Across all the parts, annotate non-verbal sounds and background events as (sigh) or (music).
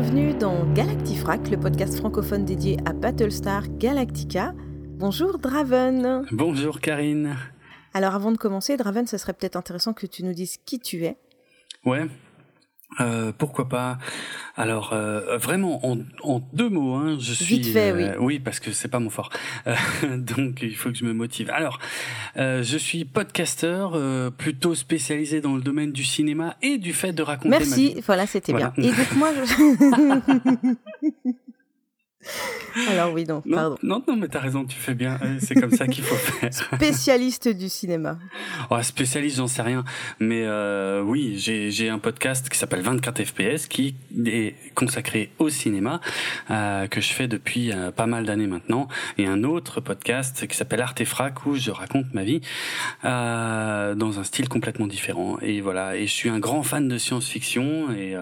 Bienvenue dans Galactifrac, le podcast francophone dédié à Battlestar Galactica. Bonjour Draven. Bonjour Karine. Alors avant de commencer, Draven, ce serait peut-être intéressant que tu nous dises qui tu es. Ouais, euh, pourquoi pas? Alors euh, vraiment en, en, deux mots, hein, je suis Vite fait, oui. euh, oui parce que c'est pas mon fort, Euh, (laughs) donc il faut que je me motive. Alors euh, je suis podcasteur euh, plutôt spécialisé dans le domaine du cinéma et du fait de raconter. ma Merci, vie. voilà, c'était Voilà. bien. Et donc moi, je... (laughs) (laughs) (laughs) Alors oui, non, Non, pardon. non, non, mais t'as raison, tu fais bien. euh, C'est comme ça qu'il faut faire. (laughs) Spécialiste du cinéma. Oh, spécialiste, j'en sais rien. Mais euh, oui, j'ai un podcast qui s'appelle 24 FPS qui est consacré au cinéma, euh, que je fais depuis euh, pas mal d'années maintenant. Et un autre podcast qui s'appelle Artefrac où je raconte ma vie dans un style complètement différent. Et voilà, et je suis un grand fan de science-fiction et,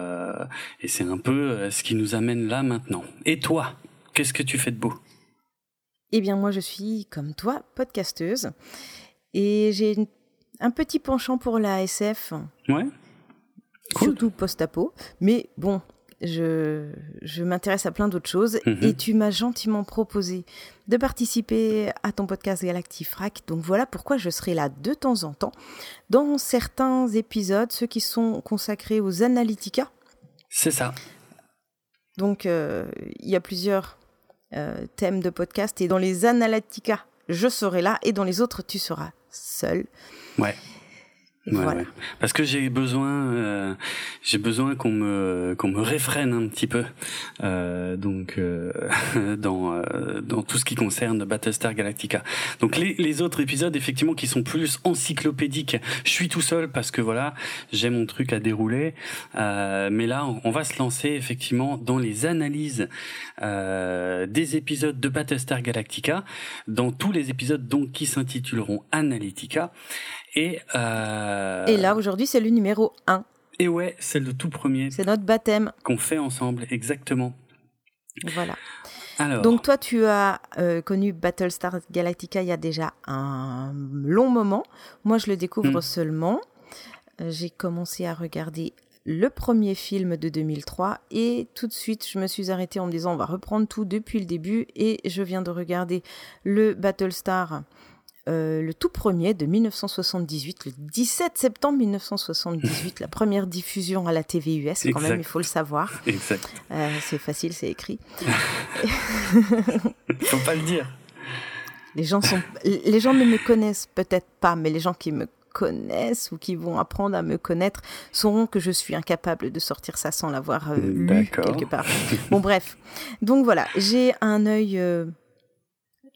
et c'est un peu ce qui nous amène là maintenant. Et toi, qu'est-ce que tu fais de beau? Eh bien moi, je suis, comme toi, podcasteuse. Et j'ai un petit penchant pour la SF. Ouais Cool. surtout post-apo. Mais bon, je, je m'intéresse à plein d'autres choses. Mhm. Et tu m'as gentiment proposé de participer à ton podcast Galactifrac. Donc voilà pourquoi je serai là de temps en temps. Dans certains épisodes, ceux qui sont consacrés aux Analytica. C'est ça. Donc euh, il y a plusieurs thèmes de podcast. Et dans les Analytica, je serai là. Et dans les autres, tu seras seul. Ouais. Ouais, voilà. ouais. Parce que j'ai besoin, euh, j'ai besoin qu'on me qu'on me réfrène un petit peu, euh, donc euh, (laughs) dans euh, dans tout ce qui concerne Battlestar Galactica. Donc les les autres épisodes effectivement qui sont plus encyclopédiques, je suis tout seul parce que voilà j'ai mon truc à dérouler, euh, mais là on, on va se lancer effectivement dans les analyses euh, des épisodes de Battlestar Galactica, dans tous les épisodes donc qui s'intituleront Analytica. Et, euh, Et là, aujourd'hui, c'est le numéro 1. et ouais, c'est le tout premier C'est notre baptême. qu'on fait ensemble, exactement. Voilà. Alors, Donc toi, tu as euh, connu Battlestar Galactica il y a déjà un long moment. Moi, je le découvre Mm. seulement. Euh, J'ai commencé à regarder le premier film de 2003 et tout de suite, je me suis arrêtée en me disant on va reprendre tout depuis le début et je viens de regarder le Battlestar. Euh, le tout premier de 1978, le 17 septembre 1978, la première diffusion à la TV US, quand même, Exact. il faut le savoir. exact. Euh, c'est facile, c'est écrit. (laughs) Faut pas le dire. Les gens, sont, les gens ne me connaissent peut-être pas, mais les gens qui me connaissent ou qui vont apprendre à me connaître sauront que je suis incapable de sortir ça sans l'avoir euh, lu quelque part. Bon, bref. Donc voilà, j'ai un œil euh,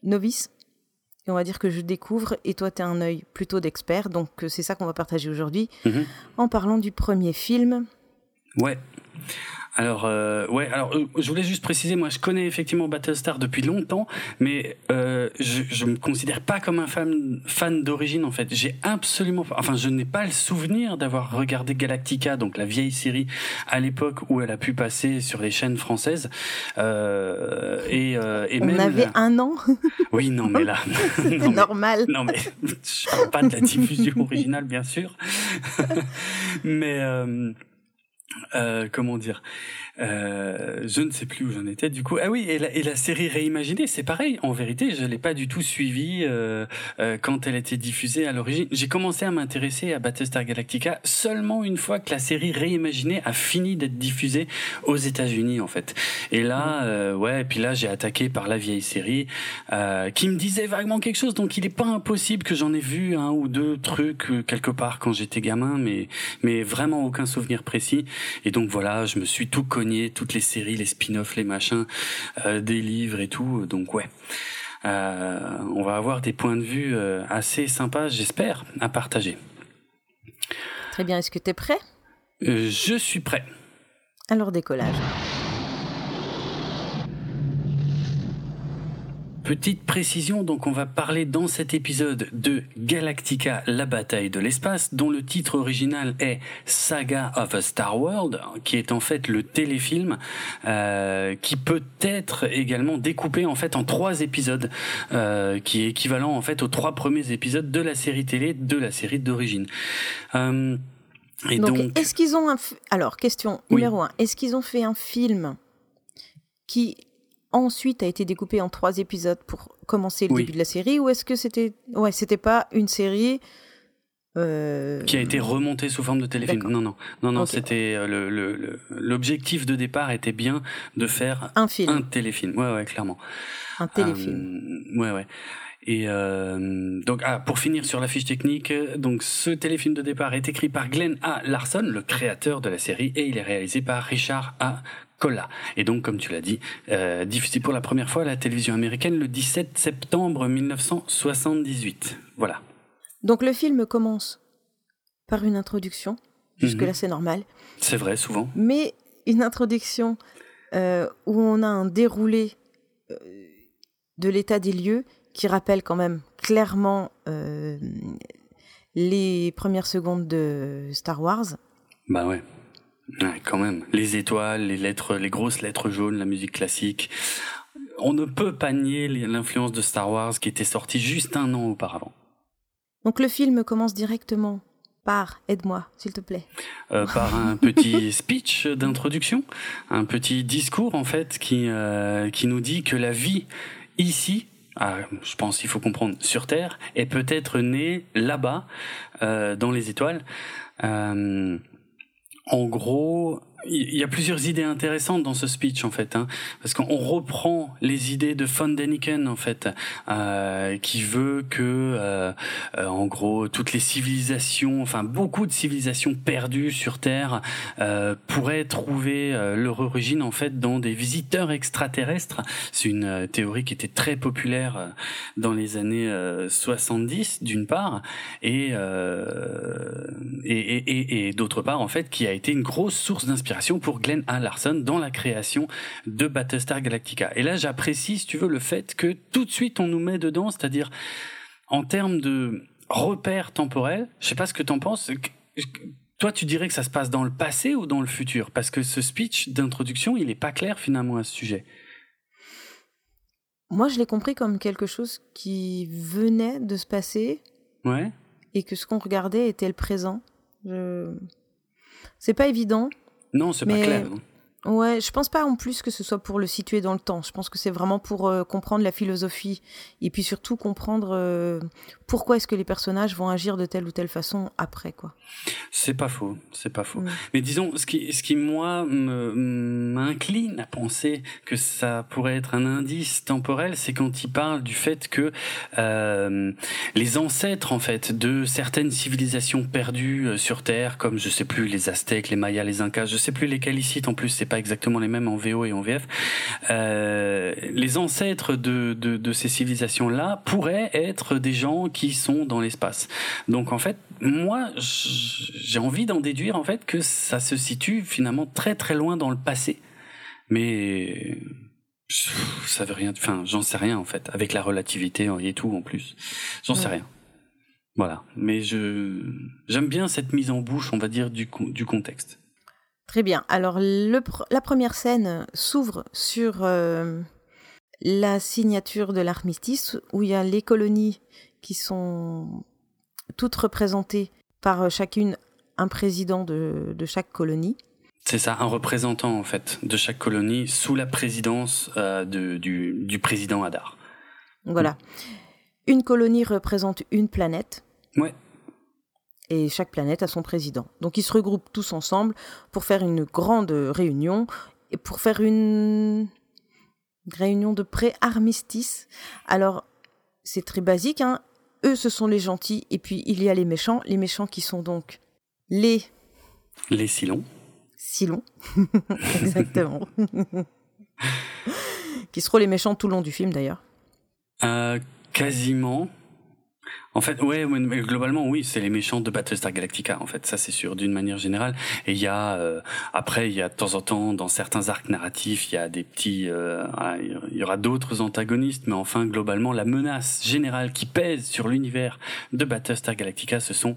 novice. Et on va dire que je découvre, et toi, tu as un œil plutôt d'expert. Donc, euh, c'est ça qu'on va partager aujourd'hui Mhm. en parlant du premier film. Ouais. Alors, euh, ouais. Alors, euh, je voulais juste préciser, moi, je connais effectivement Battlestar depuis longtemps, mais euh, je, je me considère pas comme un fan fan d'origine en fait. J'ai absolument, enfin, je n'ai pas le souvenir d'avoir regardé Galactica, donc la vieille série à l'époque où elle a pu passer sur les chaînes françaises. Euh, et, euh, et On même avait un an, (laughs) Oui, non, mais là, (laughs) c'est normal. Non mais je parle pas de la diffusion originale bien sûr, (laughs) mais euh, comment dire, euh, je ne sais plus où j'en étais du coup. Ah oui et la, et la série réimaginée c'est pareil. En vérité je l'ai pas du tout suivie euh, euh, quand elle était diffusée à l'origine. J'ai commencé à m'intéresser à Battlestar Galactica seulement une fois que la série réimaginée a fini d'être diffusée aux États-Unis en fait. Et là euh, ouais et puis là j'ai attaqué par la vieille série euh, qui me disait vaguement quelque chose. Donc il n'est pas impossible que j'en ai vu un ou deux trucs quelque part quand j'étais gamin, mais mais vraiment aucun souvenir précis. Et donc voilà, je me suis tout cogné, toutes les séries, les spin-offs, les machins, euh, des livres et tout. Donc ouais. Euh, on va avoir des points de vue euh, assez sympas, j'espère, à partager. Très bien, est-ce que tu es prêt je suis prêt. Alors décollage. Petite précision, donc on va parler dans cet épisode de Galactica, la bataille de l'espace, dont le titre original est Saga of a Star World, qui est en fait le téléfilm euh, qui peut être également découpé en fait en trois épisodes, euh, qui est équivalent en fait aux trois premiers épisodes de la série télé de la série d'origine. Euh, Et donc, est-ce qu'ils ont un alors question numéro un, est-ce qu'ils ont fait un film qui ensuite a été découpé en trois épisodes pour commencer le début de la série ou est-ce que c'était ouais c'était pas une série euh... Qui a été remonté sous forme de téléfilm. Non, non, non, non. C'était euh, l'objectif de départ était bien de faire un film, un téléfilm. Ouais, ouais, clairement. Un téléfilm. Euh, ouais, ouais. Et euh, donc, ah, pour finir sur la fiche technique, donc ce téléfilm de départ est écrit par Glenn A. Larson, le créateur de la série, et il est réalisé par Richard A. Colla. Et donc, comme tu l'as dit, euh, diffusé pour la première fois à la télévision américaine le 17 septembre 1978. Voilà. Donc le film commence par une introduction. Jusque-là, mhm. c'est normal. C'est vrai, souvent. Mais une introduction euh, où on a un déroulé euh, de l'état des lieux qui rappelle quand même clairement euh, les premières secondes de Star Wars. Bah ouais. Ouais. quand même. Les étoiles, les lettres, les grosses lettres jaunes, la musique classique. On ne peut pas nier l'influence de Star Wars qui était sortie juste un an auparavant. Donc le film commence directement par, aide-moi, s'il te plaît. Euh, par un (laughs) petit speech d'introduction, un petit discours en fait qui, euh, qui nous dit que la vie ici, ah, je pense qu'il faut comprendre, sur Terre, est peut-être née là-bas, euh, dans les étoiles. Euh, en gros, il y a plusieurs idées intéressantes dans ce speech en fait, hein, parce qu'on reprend les idées de von Däniken en fait, euh, qui veut que, euh, euh, en gros, toutes les civilisations, enfin beaucoup de civilisations perdues sur Terre pourraient trouver leur origine en fait dans des visiteurs extraterrestres. C'est une théorie qui était très populaire dans les années 70 d'une part, et, et d'autre part en fait, qui a été une grosse source d'inspiration pour Glenn A. Larson dans la création de Battlestar Galactica. Et là, j'apprécie, si tu veux, le fait que tout de suite on nous met dedans, c'est-à-dire en termes de repères temporels. Je sais pas ce que t'en penses. Toi, tu dirais que ça se passe dans le passé ou dans le futur? Parce que ce speech d'introduction, il est pas clair finalement à ce sujet. Moi, je l'ai compris comme quelque chose qui venait de se passer. Ouais. Et que ce qu'on regardait était le présent. Je... C'est pas évident. Non, c'est pas clair. Ouais, je pense pas en plus que ce soit pour le situer dans le temps. Je pense que c'est vraiment pour euh, comprendre la philosophie et puis surtout comprendre euh, pourquoi est-ce que les personnages vont agir de telle ou telle façon après quoi. C'est pas faux, c'est pas faux. Mm. Mais disons ce qui ce qui moi m'incline à penser que ça pourrait être un indice temporel, c'est quand il parle du fait que euh, les ancêtres en fait de certaines civilisations perdues sur terre comme je sais plus les Aztèques, les Mayas, les Incas, je sais plus lesquels ici en plus c'est exactement les mêmes en VO et en VF. Euh, les ancêtres de, de, de ces civilisations-là pourraient être des gens qui sont dans l'espace. Donc en fait, moi, j'ai envie d'en déduire en fait que ça se situe finalement très très loin dans le passé. Mais ça veut rien. Enfin, j'en sais rien en fait. Avec la relativité et tout en plus, j'en sais rien. Voilà. Mais je j'aime bien cette mise en bouche, on va dire, du, du contexte. Très bien. Alors, le, la première scène s'ouvre sur euh, la signature de l'armistice, où il y a les colonies qui sont toutes représentées par euh, chacune un président de, de chaque colonie. C'est ça, un représentant en fait de chaque colonie sous la présidence euh, de, du, du président Hadar. Voilà. Une colonie représente une planète. Ouais et chaque planète a son président. Donc ils se regroupent tous ensemble pour faire une grande réunion et pour faire une réunion de pré-armistice. Alors c'est très basique, hein. eux ce sont les gentils et puis il y a les méchants, les méchants qui sont donc les... Les Silons. Silons, (laughs) exactement. (laughs) qui seront les méchants tout le long du film d'ailleurs. Euh, quasiment. En fait, ouais, globalement, oui, c'est les méchants de Battlestar Galactica. En fait, ça c'est sûr, d'une manière générale. Et il y a euh, après, il y a de temps en temps dans certains arcs narratifs, il y a des petits, euh, il y aura d'autres antagonistes, mais enfin, globalement, la menace générale qui pèse sur l'univers de Battlestar Galactica, ce sont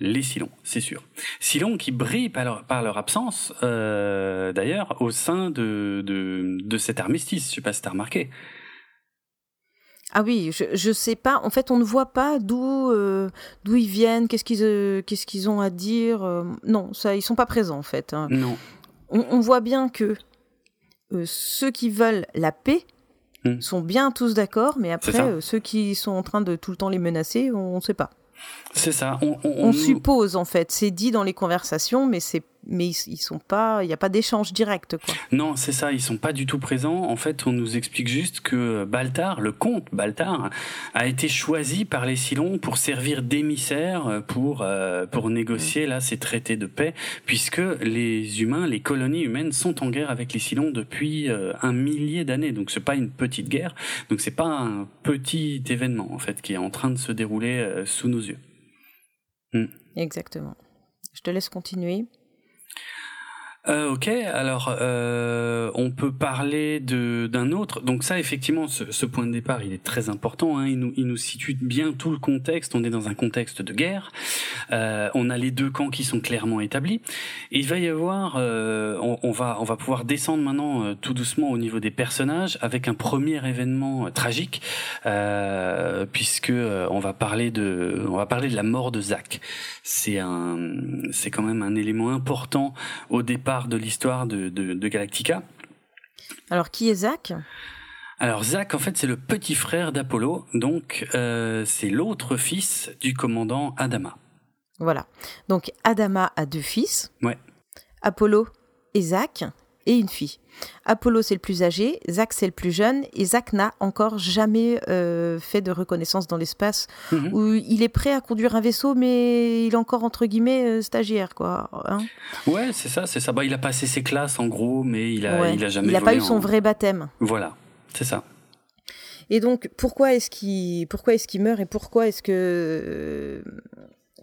les Silons, c'est sûr. Silons qui brillent par leur, par leur absence, euh, d'ailleurs, au sein de, de, de cet armistice. Je sais pas si t'as remarqué. Ah oui, je, je sais pas. En fait, on ne voit pas d'où euh, d'où ils viennent, qu'est-ce qu'ils euh, qu'est-ce qu'ils ont à dire. euh, non, ça, ils sont pas présents en fait. hein. Non. On, on voit bien que ceux qui veulent la paix Mm. sont bien tous d'accord, mais après ceux qui sont en train de tout le temps les menacer, on ne sait pas. C'est ça. On, on- suppose en fait, c'est dit dans les conversations, mais c'est mais ils, ils sont pas, il n'y a pas d'échange direct quoi. Non, c'est ça, ils sont pas du tout présents. En fait, on nous explique juste que Baltar, le comte Baltar, a été choisi par les Silons pour servir d'émissaire pour euh, pour négocier là ces traités de paix, puisque les humains, les colonies humaines sont en guerre avec les Silons depuis euh, un millier d'années. Donc c'est pas une petite guerre, donc c'est pas un petit événement en fait qui est en train de se dérouler euh, sous nos yeux. Exactement. Je te laisse continuer. Euh, ok, alors euh, on peut parler de d'un autre. Donc ça, effectivement, ce, ce point de départ, il est très important. Hein, il nous il nous situe bien tout le contexte. On est dans un contexte de guerre. Euh, on a les deux camps qui sont clairement établis. Et il va y avoir, euh, on, on va on va pouvoir descendre maintenant euh, tout doucement au niveau des personnages avec un premier événement euh, tragique, puisque on va parler de on va parler de la mort de Zach. C'est un c'est quand même un élément important au départ de l'histoire de, de, de Galactica. Alors qui est Zach Alors Zach, en fait, c'est le petit frère d'Apollo, donc euh, c'est l'autre fils du commandant Adama. Voilà. Donc Adama a deux fils. Ouais. Apollo et Zach et une fille. Apollo c'est le plus âgé, Zach c'est le plus jeune et Zach n'a encore jamais euh, fait de reconnaissance dans l'espace Mhm. où il est prêt à conduire un vaisseau mais il est encore entre guillemets euh, stagiaire quoi. hein. Ouais, c'est ça, c'est ça. Bah, il a passé ses classes en gros, mais il a, Ouais. il a jamais. il a pas eu son vrai baptême. Voilà, c'est ça. Et donc, pourquoi est-ce qu'il pourquoi est-ce qu'il meurt et pourquoi est-ce que euh,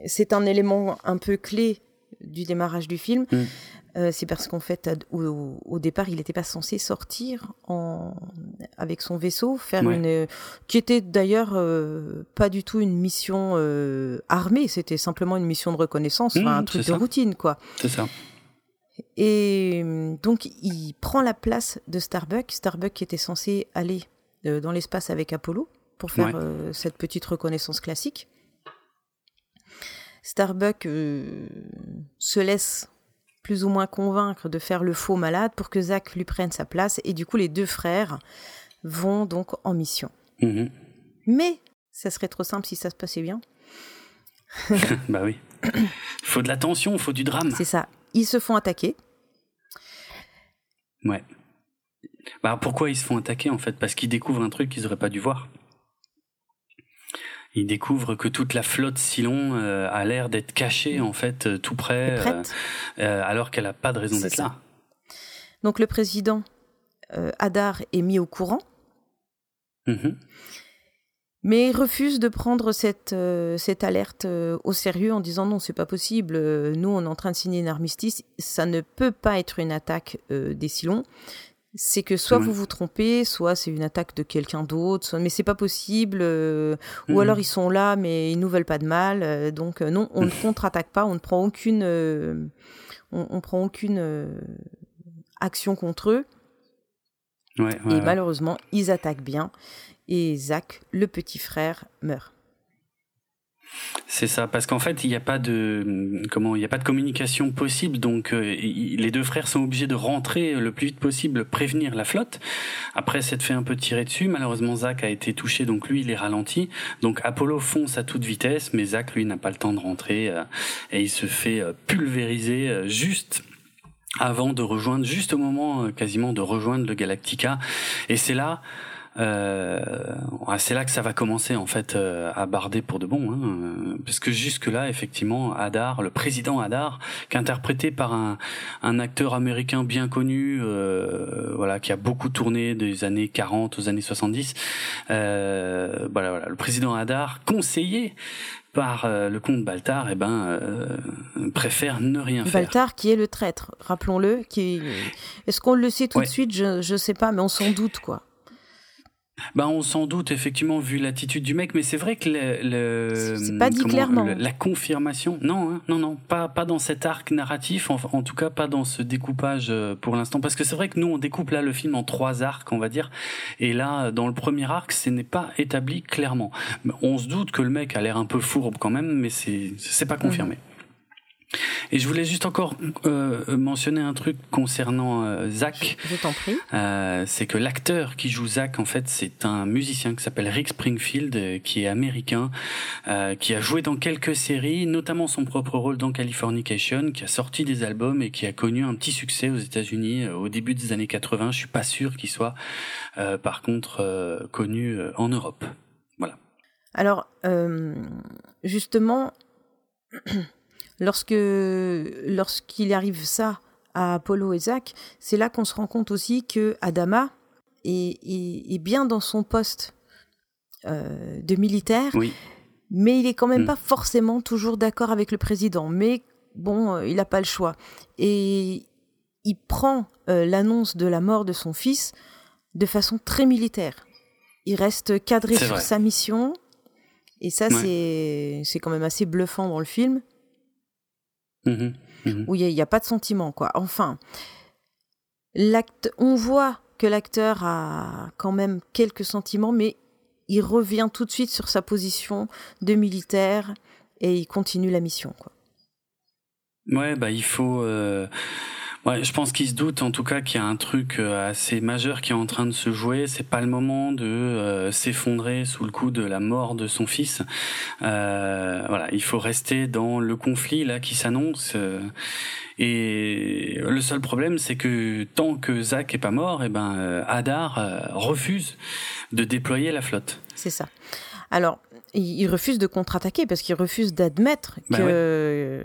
c'est un élément un peu clé du démarrage du film Mm. Euh, C'est parce qu'en fait, au, au départ, il n'était pas censé sortir en, avec son vaisseau, faire Ouais. une qui était d'ailleurs euh, pas du tout une mission euh, armée, c'était simplement une mission de reconnaissance, enfin, Mm, un truc de ça. routine, quoi. C'est ça. Et euh, donc, il prend la place de Starbuck. Starbuck qui était censé aller euh, dans l'espace avec Apollo pour faire Ouais. euh, cette petite reconnaissance classique. Starbuck euh, se laisse plus ou moins convaincre de faire le faux malade pour que Zach lui prenne sa place. Et du coup, les deux frères vont donc en mission. Mhm. Mais ça serait trop simple si ça se passait bien. (laughs) bah oui. faut de la tension, faut du drame. C'est ça. Ils se font attaquer. Ouais. Bah pourquoi ils se font attaquer en fait? Parce qu'ils découvrent un truc qu'ils auraient pas dû voir. Ils découvrent que toute la flotte Silon euh, a l'air d'être cachée en fait euh, tout près, euh, alors qu'elle a pas de raison d'être là. Donc le président Hadar est mis au courant. Mhm. Mais il refuse de prendre cette, cette alerte au sérieux en disant non, c'est pas possible. nous, on est en train de signer un armistice. Ça ne peut pas être une attaque des Silons. C'est que soit Ouais. vous vous trompez, soit c'est une attaque de quelqu'un d'autre. soit- Mais c'est pas possible. euh, Ou Mhm. alors ils sont là, mais ils nous veulent pas de mal. euh, donc euh, non, on ne (laughs) contre-attaque pas. On ne prend aucune, on, on prend aucune action contre eux. Ouais, ouais, Et malheureusement, ils attaquent bien. Et Zach, le petit frère, meurt. C'est ça, parce qu'en fait, il n'y a pas de comment, il n'y a pas de communication possible, donc euh, les deux frères sont obligés de rentrer le plus vite possible, prévenir la flotte. Après, s'être fait un peu tirer dessus. Malheureusement, Zach a été touché, donc lui, il est ralenti. Donc Apollo fonce à toute vitesse, mais Zach, lui, n'a pas le temps de rentrer euh, et il se fait euh, pulvériser juste avant de rejoindre, juste au moment quasiment de rejoindre le Galactica. Et c'est là. Euh, c'est là que ça va commencer en fait euh, à barder pour de bon, hein, parce que jusque là effectivement Hadar, le président Hadar, qui est interprété par un, un acteur américain bien connu, euh, voilà, qui a beaucoup tourné des années 40 aux années 70, euh, voilà, voilà, le président Hadar, conseillé par euh, le comte Baltar, eh ben euh, préfère ne rien faire. Baltar, qui est le traître, rappelons-le. Qui est... Est-ce qu'on le sait tout Ouais. de suite? Je ne sais pas, mais on s'en doute, quoi. Bah, on s'en doute effectivement vu l'attitude du mec, mais c'est vrai que le, c'est pas dit clairement. la confirmation, non, hein, non, non, pas pas dans cet arc narratif, en, en tout cas pas dans ce découpage euh, pour l'instant, parce que c'est vrai que nous on découpe là le film en trois arcs, on va dire, et là dans le premier arc, ce n'est pas établi clairement. On se doute que le mec a l'air un peu fourbe quand même, mais c'est c'est pas confirmé. Et je voulais juste encore euh, mentionner un truc concernant euh, Zach. Je, t'en prie. Euh, c'est que l'acteur qui joue Zach, en fait, c'est un musicien qui s'appelle Rick Springfield, euh, qui est américain, euh, qui a joué dans quelques séries, notamment son propre rôle dans Californication, qui a sorti des albums et qui a connu un petit succès aux États-Unis au début des années 80. Je suis pas sûr qu'il soit, par contre, connu en Europe. Voilà. Alors, justement. (clears throat) Lorsque lorsqu'il arrive ça à Apollo et Zach, c'est là qu'on se rend compte aussi que Adama est, est, bien dans son poste euh, de militaire, mais il est quand même mm. pas forcément toujours d'accord avec le président. Mais bon, euh, il n'a pas le choix. Et il prend euh, l'annonce de la mort de son fils de façon très militaire. Il reste cadré sur sa mission. Et ça, c'est c'est quand même assez bluffant dans le film. Mhm. où il n'y a, pas de sentiment, quoi. Enfin, on voit que l'acteur a quand même quelques sentiments, mais il revient tout de suite sur sa position de militaire et il continue la mission, quoi. Ouais, bah il faut. Euh, Ouais, je pense qu'il se doute en tout cas qu'il y a un truc euh, assez majeur qui est en train de se jouer. C'est pas le moment de euh, s'effondrer sous le coup de la mort de son fils. Euh, voilà, il faut rester dans le conflit là qui s'annonce. Et le seul problème, c'est que tant que Zach est pas mort, et eh ben Hadar refuse de déployer la flotte. C'est ça. Alors, il refuse de contre-attaquer parce qu'il refuse d'admettre bah que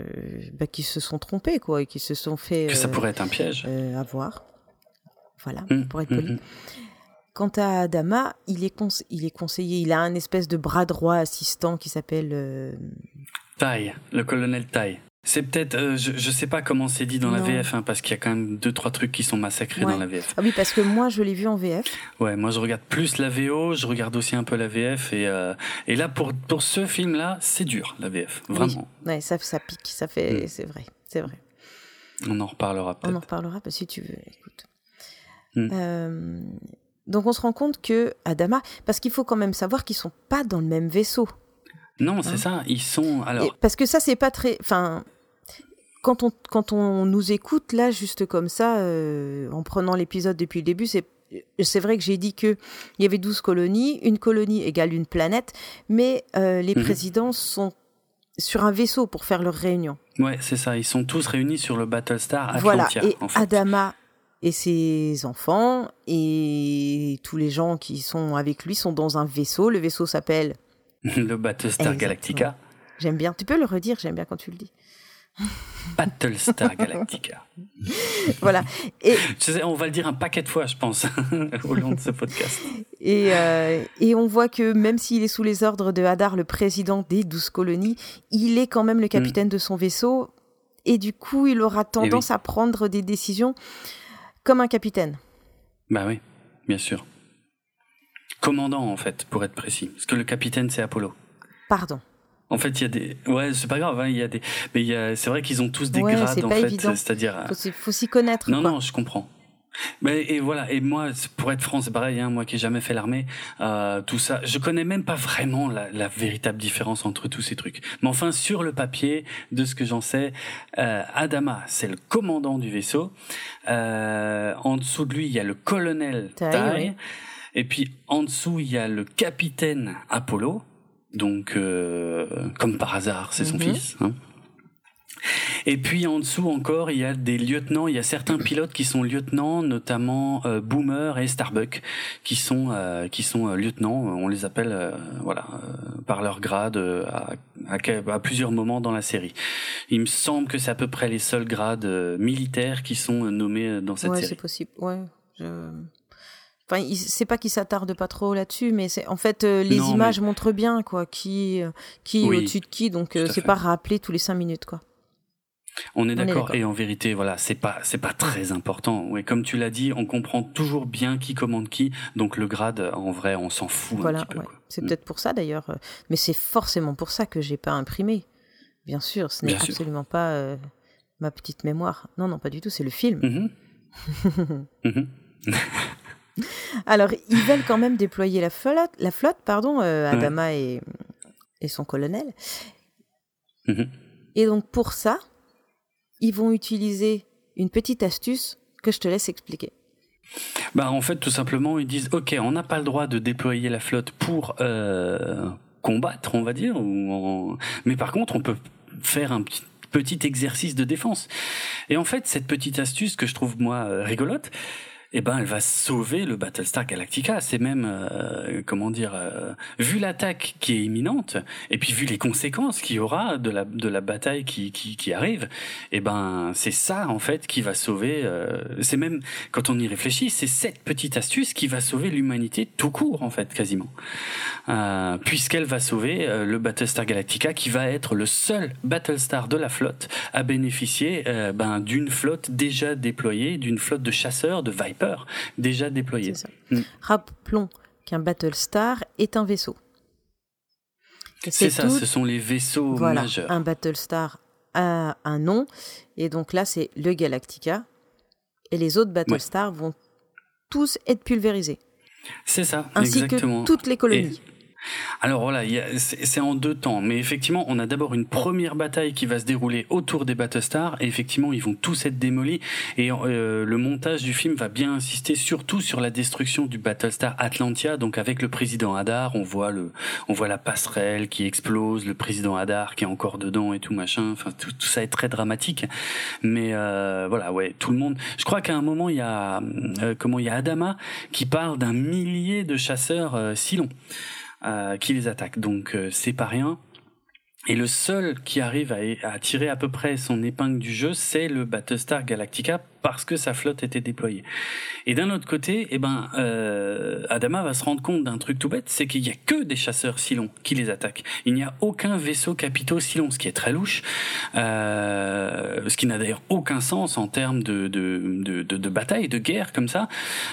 bah, qu'ils se sont trompés quoi et qu'ils se sont fait que ça euh, pourrait être un piège. euh, avoir. Voilà mmh, pour être poli. mmh, mmh. quant à Adama il est il est conseillé il a un espèce de bras droit assistant qui s'appelle euh... Tai le colonel Tai c'est peut-être, euh, je, je sais pas comment c'est dit dans la VF, hein, parce qu'il y a quand même deux trois trucs qui sont massacrés dans la VF. Ah oui, parce que moi je l'ai vu en VF. Ouais, moi je regarde plus la VO, je regarde aussi un peu la VF et euh, et là pour pour ce film là, c'est dur la VF, vraiment. Oui. Ouais, ça ça pique, ça fait, mm. c'est vrai, c'est vrai. On en reparlera peut-être. On en reparlera si tu veux. Écoute. Mm. Euh, donc on se rend compte que Adama, parce qu'il faut quand même savoir qu'ils sont pas dans le même vaisseau. Non, c'est hein ça. Ils sont alors. parce que ça, c'est pas très. Enfin, quand on quand on nous écoute là, juste comme ça, euh, en prenant l'épisode depuis le début, c'est c'est vrai que j'ai dit que il y avait 12 colonies, une colonie égale une planète, mais euh, les mhm. présidents sont sur un vaisseau pour faire leur réunion. Ouais, c'est ça. Ils sont tous réunis sur le Battlestar Atlantia. Voilà. Et Adama et ses enfants et tous les gens qui sont avec lui sont dans un vaisseau. Le vaisseau s'appelle (laughs) le Battlestar Galactica. J'aime bien. Tu peux le redire, j'aime bien quand tu le dis. (laughs) Battlestar Galactica. (laughs) voilà. Et on va le dire un paquet de fois, je pense, au long de ce podcast. Et, euh, et on voit que même s'il est sous les ordres de Hadar, le président des douze colonies, il est quand même le capitaine mm. de son vaisseau. Et du coup, il aura eh tendance à prendre des décisions comme un capitaine. Bah oui, bien sûr. Commandant, en fait, pour être précis. Parce que le capitaine, c'est Apollo. Pardon. En fait, il y a des. Ouais, c'est pas grave. Hein, il y a des. Mais il y a. C'est vrai qu'ils ont tous des grades en fait. C'est-à-dire. Faut, faut s'y connaître. Non, non, je comprends. Mais et voilà. Et moi, pour être franc, c'est pareil. Hein, moi qui ai jamais fait l'armée, euh, tout ça, je connais même pas vraiment la, la, véritable différence entre tous ces trucs. Mais enfin, sur le papier, de ce que j'en sais, euh, Adama, c'est le commandant du vaisseau. Euh, en dessous de lui, il y a le colonel Tai. Et puis en dessous, il y a le capitaine Apollo. Donc, euh, comme par hasard, c'est son mhm. fils. Hein. Et puis en dessous encore, il y a des lieutenants. Il y a certains pilotes qui sont lieutenants, notamment euh, Boomer et Starbuck, qui sont euh, qui sont lieutenants. On les appelle voilà par leur grade à, à, plusieurs moments dans la série. Il me semble que c'est à peu près les seuls grades militaires qui sont nommés dans cette série. Ouais, c'est possible. Ouais. Je... Enfin, c'est pas qu'il s'attarde pas trop là-dessus, mais c'est en fait euh, les images montrent bien quoi qui euh, qui est au-dessus de qui, donc euh, c'est pas rappelé tous les cinq minutes quoi. On est d'accord. Et en vérité, voilà, c'est pas, c'est pas très important. Ouais, comme tu l'as dit, on comprend toujours bien qui commande qui. Donc le grade, en vrai, on s'en fout un petit peu. C'est mm. peut-être pour ça d'ailleurs, euh, mais c'est forcément pour ça que j'ai pas imprimé. Bien sûr, ce n'est absolument pas euh, ma petite mémoire. Non, non, pas du tout. C'est le film. Mm-hmm. (laughs) Mm-hmm. (laughs) (laughs) Alors, ils veulent quand même déployer la flotte, la flotte pardon, euh, Adama et, et, son colonel. Mm-hmm. Et donc, pour ça, ils vont utiliser une petite astuce que je te laisse expliquer. Bah en fait tout simplement ils disent ok on n'a pas le droit de déployer la flotte pour euh, combattre on va dire ou mais par contre on peut faire un petit petit exercice de défense et en fait cette petite astuce que je trouve moi euh, rigolote eh ben elle va sauver le Battlestar Galactica. C'est même euh, comment dire, euh, vu l'attaque qui est imminente et puis vu les conséquences qu'il y aura de la de la bataille qui qui, qui arrive, eh ben c'est ça en fait qui va sauver. Euh, c'est même quand on y réfléchit, c'est cette petite astuce qui va sauver l'humanité tout court en fait quasiment, puisqu'elle va sauver le Battlestar Galactica qui va être le seul Battlestar de la flotte à bénéficier ben d'une flotte déjà déployée, d'une flotte de chasseurs de Viper déjà déployé. Mm. Rappelons qu'un Battlestar est un vaisseau. C'est ça, ce sont les vaisseaux voilà, majeurs. Un Battlestar a un nom, et donc là c'est le Galactica, et les autres Battlestars vont tous être pulvérisés. C'est ça, ainsi que toutes les colonies. Alors voilà, c'est en deux temps, mais effectivement, on a d'abord une première bataille qui va se dérouler autour des Battlestars, et effectivement, ils vont tous être démolis, et euh, le montage du film va bien insister surtout sur la destruction du Battlestar Atlantia, donc avec le président Hadar, on voit le, on voit la passerelle qui explose, le président Hadar qui est encore dedans et tout machin, enfin tout, ça est très dramatique, mais euh, voilà, ouais, tout le monde. Je crois qu'à un moment il y a, euh, comment il y a Adama qui parle d'un millier de chasseurs Silon. Euh, qui les attaquent. Donc euh, c'est pas rien. Et le seul qui arrive à, tirer à peu près son épingle du jeu, c'est le Battlestar Galactica parce que sa flotte était déployée. Et d'un autre côté, eh ben, euh, Adama va se rendre compte d'un truc tout bête, c'est qu'il y a que des chasseurs Silons qui les attaquent. Il n'y a aucun vaisseau capitaux Silon, ce qui est très louche, euh, ce qui n'a d'ailleurs aucun sens en termes de, de, de, de, bataille, de guerre comme ça.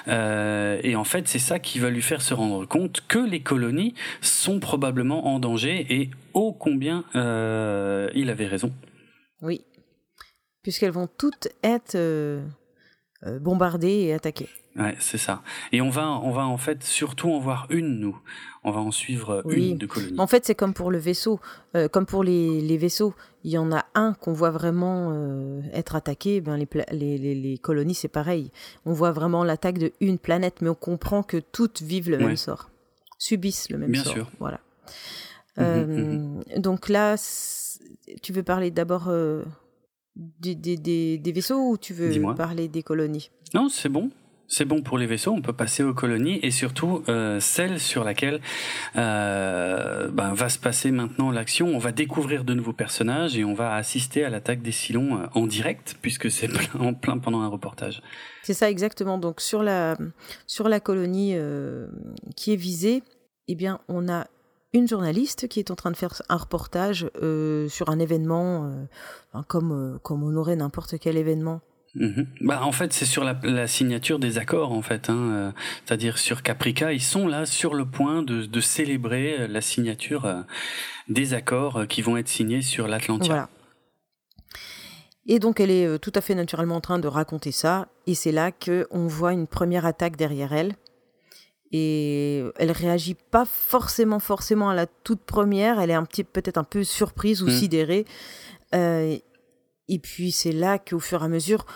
Euh, et en fait, c'est ça qui va lui faire se rendre compte que les colonies sont probablement en danger et ô combien il avait raison. Oui, puisqu'elles vont toutes être euh, euh, bombardées et attaquées. Ouais, c'est ça. Et on va, on va en fait surtout en voir une, nous. On va en suivre une de colonies. En fait, c'est comme pour le vaisseau, comme pour les, les, vaisseaux. Il y en a un qu'on voit vraiment être attaqué. Ben les, les, les, colonies, c'est pareil. On voit vraiment l'attaque de une planète, mais on comprend que toutes vivent le même sort, subissent le même Bien sort. Sûr. Voilà. Mmh mmh donc là, tu veux parler d'abord des, des, des, vaisseaux ou tu veux parler des colonies? Non, c'est bon. C'est bon pour les vaisseaux, on peut passer aux colonies et surtout euh, celle sur laquelle euh, ben, va se passer maintenant l'action. On va découvrir de nouveaux personnages et on va assister à l'attaque des Silons euh, en direct puisque c'est (laughs) en plein pendant un reportage. C'est ça exactement. Donc sur la sur la colonie qui est visée, eh bien on a une journaliste qui est en train de faire un reportage euh, sur un événement, euh, comme, euh, comme on aurait n'importe quel événement. Mhm. Bah, en fait, c'est sur la, signature des accords, en fait. Hein, C'est-à-dire sur Caprica, ils sont là sur le point de, de célébrer la signature des accords qui vont être signés sur l'Atlantique. Voilà. Et donc, elle est tout à fait naturellement en train de raconter ça. Et c'est là qu'on voit une première attaque derrière elle et elle réagit pas forcément forcément à la toute première. Elle est un petit peut-être un peu surprise ou mm. sidérée. Euh, et puis c'est là qu'au fur et à mesure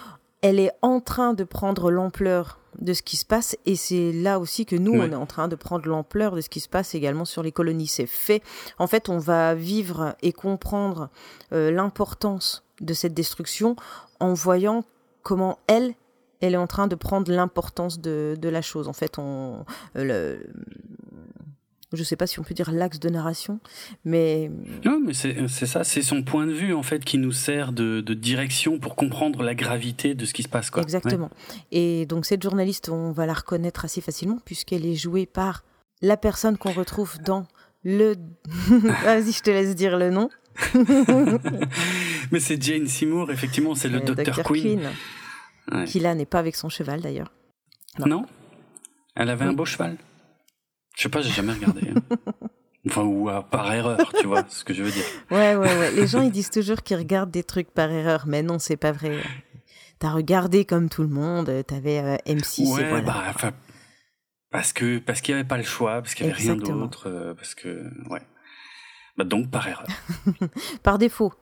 elle est en train de prendre l'ampleur de ce qui se passe. Et c'est là aussi que nous on est en train de prendre l'ampleur de ce qui se passe également sur les colonies. C'est fait. En fait on va vivre et comprendre euh, l'importance de cette destruction en voyant comment elle elle est en train de prendre l'importance de, de, la chose. En fait, on, euh, le, je sais pas si on peut dire l'axe de narration, mais... Non, mais c'est ça, c'est son point de vue, en fait, qui nous sert de, de, direction pour comprendre la gravité de ce qui se passe. Quoi. Exactement. Et donc, cette journaliste, on va la reconnaître assez facilement, puisqu'elle est jouée par la personne qu'on retrouve dans le... (laughs) Vas-y, je te laisse dire le nom. (laughs) Mais c'est Jane Seymour, effectivement, c'est le, Euh, Dr. Dr. Queen. Queen, Ouais. qui là n'est pas avec son cheval d'ailleurs. Non. Non. Elle avait un beau cheval. Je sais pas, j'ai jamais regardé. hein. (laughs) Enfin, ou euh, par erreur, tu vois ce que je veux dire. Ouais, ouais, ouais. Les gens, (laughs) ils disent toujours qu'ils regardent des trucs par erreur, mais non, c'est pas vrai. T'as regardé comme tout le monde, t'avais euh, M6 et ouais, voilà. bah, enfin, parce que parce qu'il y avait pas le choix, parce qu'il y avait rien d'autre, euh, parce que ouais. Bah donc par erreur, (laughs) Par défaut.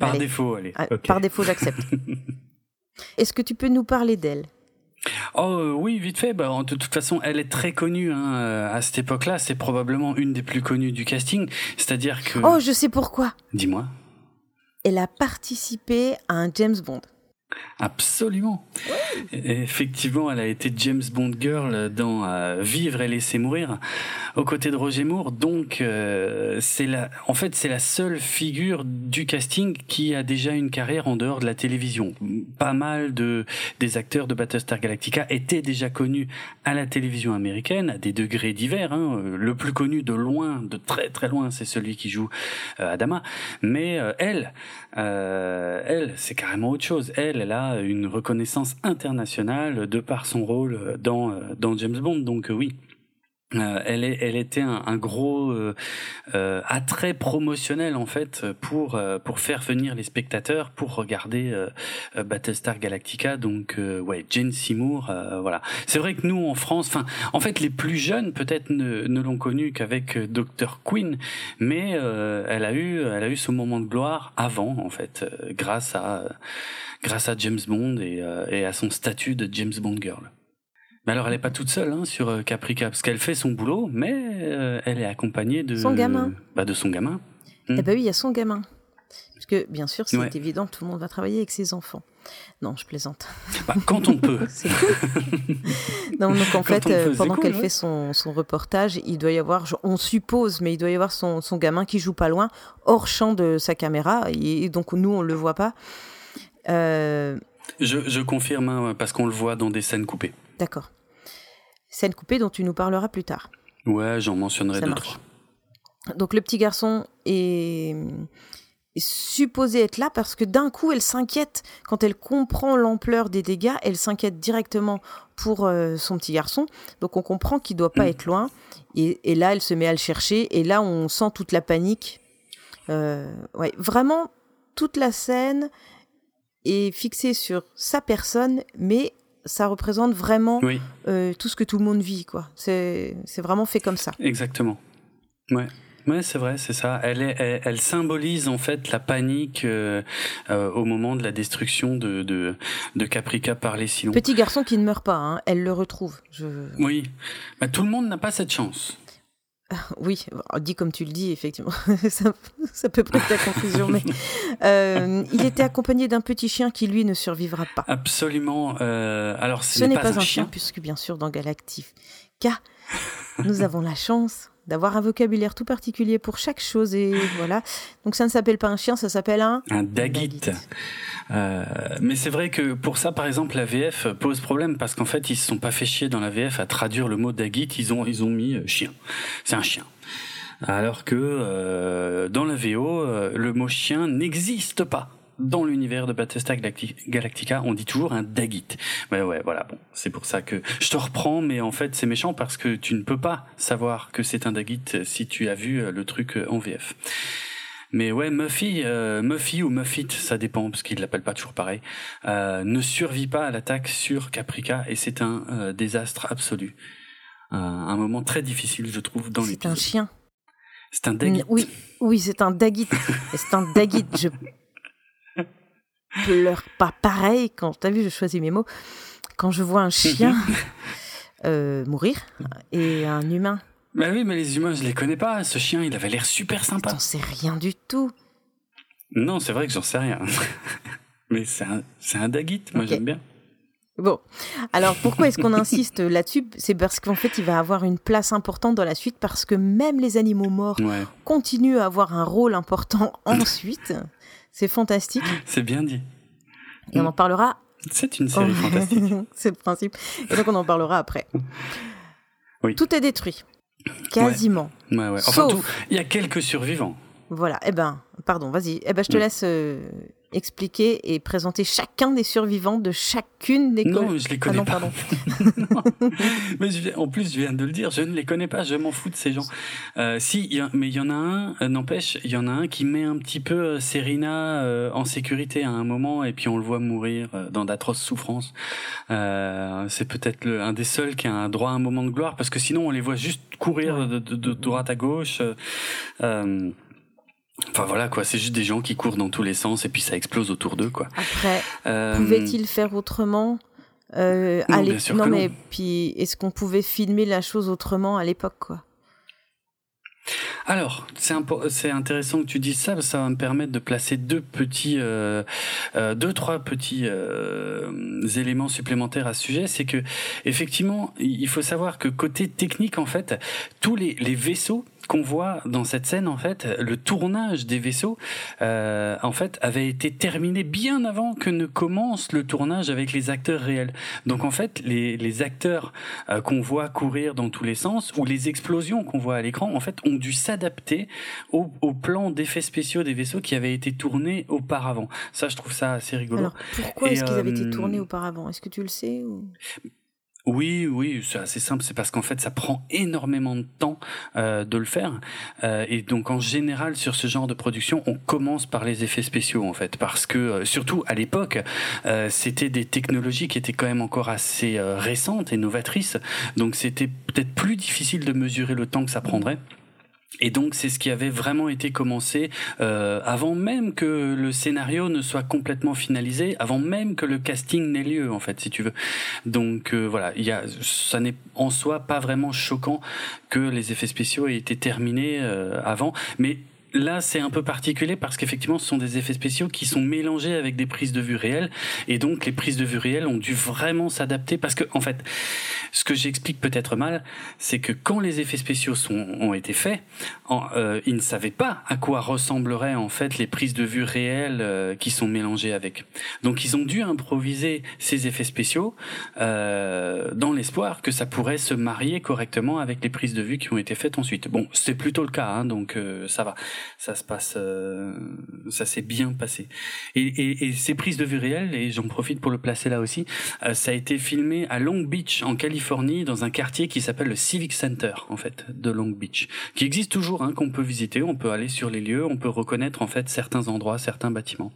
par Allez. défaut, allez. Ah. Par défaut, j'accepte. Est-ce que tu peux nous parler d'elle? Oh euh, oui, vite fait. Bah, de toute façon, elle est très connue hein, euh, à cette époque-là. C'est probablement une des plus connues du casting. C'est-à-dire que, Oh, je sais pourquoi. dis-moi, Elle a participé à un James Bond. Absolument. Effectivement, elle a été James Bond girl dans euh, Vivre et laisser mourir, aux côtés de Roger Moore. Donc, euh, c'est la, en fait, c'est la seule figure du casting qui a déjà une carrière en dehors de la télévision. Pas mal de des acteurs de Battlestar Galactica étaient déjà connus à la télévision américaine à des degrés divers. hein. Le plus connu de loin, de très très loin, c'est celui qui joue euh, Adama. Mais euh, elle, euh, elle, c'est carrément autre chose. Elle, elle a une reconnaissance internationale de par son rôle dans euh, dans James Bond. Donc euh, oui. Euh, elle, est, elle était un, un gros euh, euh, attrait promotionnel en fait pour euh, pour faire venir les spectateurs pour regarder euh, euh, Battlestar Galactica. Donc ouais Jane Seymour voilà. C'est vrai que nous en France enfin en fait les plus jeunes peut-être ne, ne l'ont connue qu'avec Dr Queen mais elle a eu elle a eu ce moment de gloire avant en fait grâce à grâce à James Bond et, et à son statut de James Bond girl mais alors, elle n'est pas toute seule hein, sur euh, Caprica, parce qu'elle fait son boulot, mais euh, elle est accompagnée de Son gamin. Bah, de son gamin. Eh ben oui, il y a son gamin. Parce que, bien sûr, c'est Ouais. évident, tout le monde va travailler avec ses enfants. Non, je plaisante. Bah, quand on peut. (laughs) Cool. non, donc en Quand fait, euh, pendant cool, qu'elle ouais. fait son, son reportage, il doit y avoir, on suppose, mais il doit y avoir son, son gamin qui joue pas loin, hors champ de sa caméra, et donc nous, on le voit pas. Euh, Je, je confirme, hein, parce qu'on le voit dans des scènes coupées. D'accord. Scène coupée dont tu nous parleras plus tard. Ouais, j'en mentionnerai Ça deux, marche. trois. Donc le petit garçon est, supposé être là parce que d'un coup elle s'inquiète quand elle comprend l'ampleur des dégâts, elle s'inquiète directement pour euh, son petit garçon. Donc on comprend qu'il doit pas Mm. être loin et, et là elle se met à le chercher et là on sent toute la panique. Euh, ouais, vraiment toute la scène est fixée sur sa personne, mais ça représente vraiment Oui, euh, tout ce que tout le monde vit quoi. C'est vraiment fait comme ça. exactement. Ouais. Ouais, c'est vrai, c'est ça. Elle, est, elle, elle symbolise en fait la panique euh, euh, au moment de la destruction de, de, de Caprica par les Silons. Petit garçon qui ne meurt pas, hein, elle le retrouve. Je... Oui, bah, tout le monde n'a pas cette chance. (laughs) Oui, dit comme tu le dis, effectivement, (laughs) ça, ça peut prêter à confusion, mais euh, il était accompagné d'un petit chien qui, lui, ne survivra pas. Absolument. euh, alors, ce, Ce n'est pas, un chien, puisque bien sûr, dans Galactica, nous avons la chance d'avoir un vocabulaire tout particulier pour chaque chose, et (laughs) voilà. Donc ça ne s'appelle pas un chien, ça s'appelle un... Un Daguit. Daguit. Euh, mais c'est vrai que pour ça, par exemple, la VF pose problème parce qu'en fait, ils se sont pas fait chier dans la VF à traduire le mot Daguit. Ils ont, ils ont mis euh, chien. C'est un chien. Alors que euh, dans la VO, euh, le mot chien n'existe pas. Dans l'univers de Battlestar Galacti- Galactica, on dit toujours un Daguit. Ouais, ouais, voilà. Bon, c'est pour ça que je te reprends, mais en fait, c'est méchant parce que tu ne peux pas savoir que c'est un Daguit si tu as vu euh, le truc euh, en VF. Mais ouais, Muffy, euh, Muffy ou Muffit, ça dépend parce qu'ils l'appellent pas toujours pareil, euh, ne survit pas à l'attaque sur Caprica et c'est un euh, désastre absolu. Euh, un moment très difficile, je trouve, dans C'est un l'épisode. chien. C'est un Daguit. Oui, oui, c'est un Daguit. Et (laughs) c'est un Daguit. Je pleure pas pareil quand, t'as vu, je choisis mes mots, quand je vois un chien euh, mourir et un humain. Bah oui, mais les humains, je les connais pas. Ce chien, il avait l'air super sympa. T'en sais rien du tout. Non, c'est vrai que j'en sais rien. (laughs) mais c'est un, un Daguit, moi j'aime bien. Bon, alors pourquoi est-ce qu'on insiste (laughs) là-dessus? C'est parce qu'en fait, il va avoir une place importante dans la suite parce que même les animaux morts Ouais, continuent à avoir un rôle important (laughs) ensuite. C'est fantastique c'est bien dit. et on en parlera. C'est une série fantastique. (laughs) C'est le principe. Et donc on en parlera après. Oui. Tout est détruit, quasiment. Ouais, ouais. Enfin, il y a quelques survivants. Voilà. Eh ben, pardon, vas-y. Eh ben, je te laisse expliquer et présenter chacun des survivants de chacune des Non, je les connais ah pas. (laughs) (laughs) mais en plus, je viens de le dire, je ne les connais pas, je m'en fous de ces gens. Euh, si, mais il y en a un, euh, n'empêche, il y en a un qui met un petit peu euh, Serena euh, en sécurité à un moment et puis on le voit mourir dans d'atroces souffrances. c'est peut-être un des seuls qui a un droit à un moment de gloire parce que sinon on les voit juste courir de, de, de droite à gauche. Euh, Enfin voilà quoi, c'est juste des gens qui courent dans tous les sens et puis ça explose autour d'eux quoi. Après, euh... pouvait-il faire autrement euh, Non, bien sûr non mais puis est-ce qu'on pouvait filmer la chose autrement à l'époque quoi? Alors, c'est intéressant que tu dises ça, parce que ça va me permettre de placer deux petits, euh, euh, deux trois petits euh, éléments supplémentaires à ce sujet. C'est que effectivement, il faut savoir que côté technique, en fait, tous les, les vaisseaux qu'on voit dans cette scène, en fait, le tournage des vaisseaux, euh, en fait, avait été terminé bien avant que ne commence le tournage avec les acteurs réels. Donc, en fait, les, les acteurs euh, qu'on voit courir dans tous les sens ou les explosions qu'on voit à l'écran, en fait, ont dû s'adapter au, au, plan d'effets spéciaux des vaisseaux qui avaient été tournés auparavant. Ça, je trouve ça assez rigolo. Alors, pourquoi est-ce qu'ils avaient été tournés euh, auparavant? Est-ce que tu le sais ou... Oui, oui, c'est assez simple. C'est parce qu'en fait, ça prend énormément de temps euh, de le faire. Euh, et donc, en général, sur ce genre de production, on commence par les effets spéciaux, en fait, parce que euh, surtout à l'époque, c'était des technologies qui étaient quand même encore assez récentes et novatrices. Donc, c'était peut-être plus difficile de mesurer le temps que ça prendrait. Et donc c'est ce qui avait vraiment été commencé euh, avant même que le scénario ne soit complètement finalisé, avant même que le casting n'ait lieu en fait, si tu veux. Donc euh, voilà, il y a, ça n'est en soi pas vraiment choquant que les effets spéciaux aient été terminés euh, avant, mais Là, c'est un peu particulier parce qu'effectivement, ce sont des effets spéciaux qui sont mélangés avec des prises de vue réelles. Et donc, les prises de vue réelles ont dû vraiment s'adapter parce que, en fait, ce que j'explique peut-être mal, c'est que quand les effets spéciaux sont, ont été faits, euh, ils ne savaient pas à quoi ressembleraient, en fait, les prises de vue réelles euh, qui sont mélangées avec. Donc, ils ont dû improviser ces effets spéciaux euh, dans l'espoir que ça pourrait se marier correctement avec les prises de vue qui ont été faites ensuite. Bon, c'est plutôt le cas, hein, donc euh, ça va ça se passe, euh, ça s'est bien passé. Et, et, et, ces prises de vue réelles, et j'en profite pour le placer là aussi, euh, ça a été filmé à Long Beach en Californie, dans un quartier qui s'appelle le Civic Center en fait de Long Beach, qui existe toujours, hein, qu'on peut visiter, on peut aller sur les lieux, on peut reconnaître en fait certains endroits, certains bâtiments.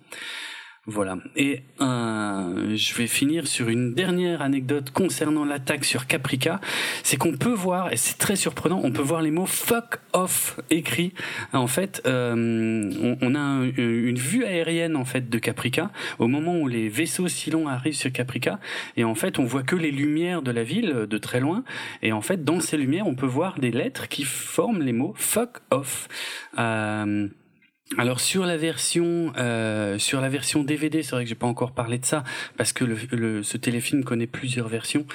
Voilà. Et euh, je vais finir sur une dernière anecdote concernant l'attaque sur Caprica. C'est qu'on peut voir, et c'est très surprenant, on peut voir les mots fuck off écrits. En fait, euh, on, a une vue aérienne en fait de Caprica au moment où les vaisseaux Silon arrivent sur Caprica. Et en fait, on voit que les lumières de la ville de très loin. Et en fait, dans ces lumières, on peut voir des lettres qui forment les mots fuck off. Euh, alors sur la version euh, sur la version DVD, c'est vrai que j'ai pas encore parlé de ça parce que le, le, ce téléfilm connaît plusieurs versions.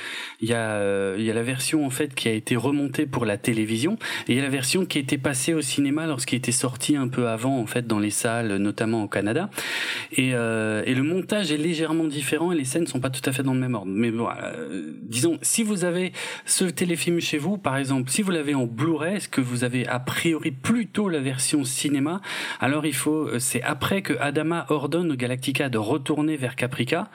Il y a euh, il y a la version en fait qui a été remontée pour la télévision et il y a la version qui a été passée au cinéma lorsqu'il était sorti un peu avant en fait dans les salles, notamment au Canada. Et, euh, et le montage est légèrement différent et les scènes sont pas tout à fait dans le même ordre. Mais bon, euh, disons si vous avez ce téléfilm chez vous, par exemple, si vous l'avez en Blu-ray, est-ce que vous avez a priori plutôt la version cinéma alors il faut, euh, c'est après que Adama ordonne au Galactica de retourner vers Caprica.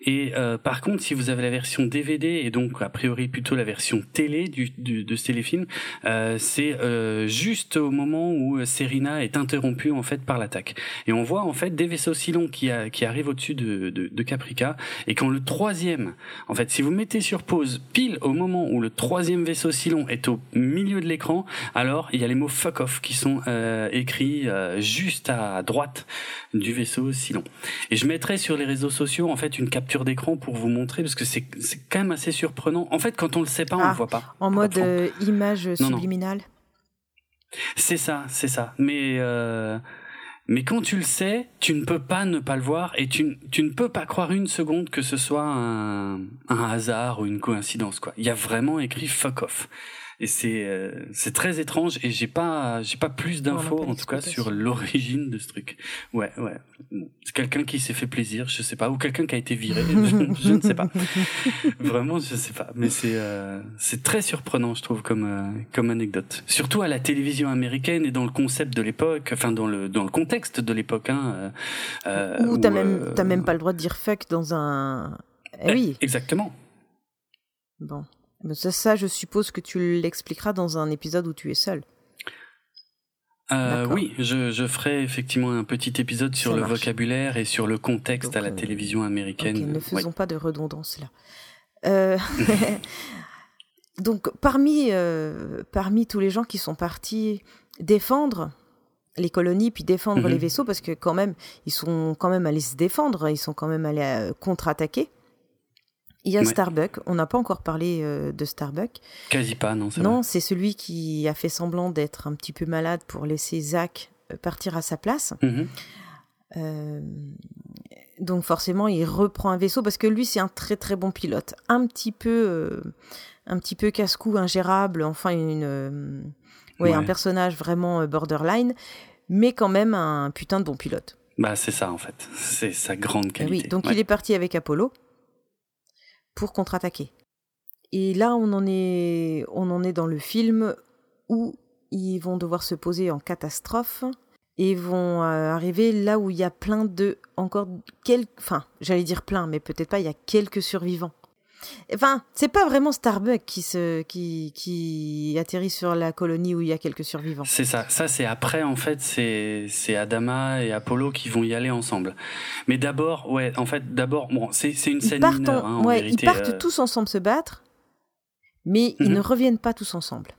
Et euh, par contre, si vous avez la version DVD et donc a priori plutôt la version télé du, du de ce téléfilm, euh, c'est euh, juste au moment où Serena est interrompue en fait par l'attaque. Et on voit en fait des vaisseaux Cylon qui, qui arrivent au-dessus de, de, de, Caprica. Et quand le troisième, en fait, si vous mettez sur pause pile au moment où le troisième vaisseau Cylon est au milieu de l'écran, alors il y a les mots fuck off qui sont euh, écrits euh, juste à droite du vaisseau Cylon. Et je mettrai sur les réseaux sociaux en fait une capture d'écran pour vous montrer parce que c'est quand même assez surprenant. En fait, quand on le sait pas, on le ah, voit pas. En mode euh, image subliminale. C'est ça, c'est ça. Mais euh, mais quand tu le sais, tu ne peux pas ne pas le voir et tu, tu ne peux pas croire une seconde que ce soit un, un hasard ou une coïncidence quoi. Il y a vraiment écrit fuck off. Et c'est euh, c'est très étrange et j'ai pas j'ai pas plus d'infos en tout cas sur l'origine de ce truc. Ouais ouais. C'est quelqu'un qui s'est fait plaisir, je sais pas, ou quelqu'un qui a été viré, (laughs) je, ne sais pas. Vraiment, je sais pas. Mais c'est euh, c'est très surprenant, je trouve, comme euh, comme anecdote. Surtout à la télévision américaine et dans le concept de l'époque, enfin dans le dans le contexte de l'époque. Hein, euh, où t'as même t'as même pas le droit de dire fuck dans un. Eh oui. Exactement. Bon. Ça, ça, je suppose que tu l'expliqueras dans un épisode où tu es seul. Euh, oui, je, je, ferai effectivement un petit épisode sur le vocabulaire et sur le contexte à la euh, télévision américaine. ne faisons pas de redondance là. Euh... (laughs) Donc parmi, euh, parmi tous les gens qui sont partis défendre les colonies puis défendre mhm. les vaisseaux parce que quand même ils sont quand même allés se défendre, ils sont quand même allés contre-attaquer. Il y a Starbuck. On n'a pas encore parlé euh, de Starbuck. Quasi pas, non. Non, c'est celui qui a fait semblant d'être un petit peu malade pour laisser Zach euh, partir à sa place. Mhm. Euh, donc forcément, il reprend un vaisseau parce que lui, c'est un très très bon pilote. Un petit peu, un petit peu casse-cou, ingérable. Enfin, une, ouais, un personnage vraiment borderline, mais quand même un putain de bon pilote. Bah, c'est ça en fait. C'est sa grande qualité. Oui, donc il est parti avec Apollo pour contre-attaquer. Et là, on en est, on en est dans le film où ils vont devoir se poser en catastrophe et vont euh, arriver là où il y a plein de encore quelques, enfin, j'allais dire plein, mais peut-être pas. Il y a quelques survivants. Enfin, c'est pas vraiment Starbuck qui, se, qui, qui atterrit sur la colonie où il y a quelques survivants. C'est ça. Ça, c'est après, en fait, c'est Adama et Apollo qui vont y aller ensemble. Mais d'abord, ouais, en fait, d'abord, bon, c'est une scène ils mineure. Hein, ouais, ils partent euh. tous ensemble se battre, mais ils mhm. ne reviennent pas tous ensemble.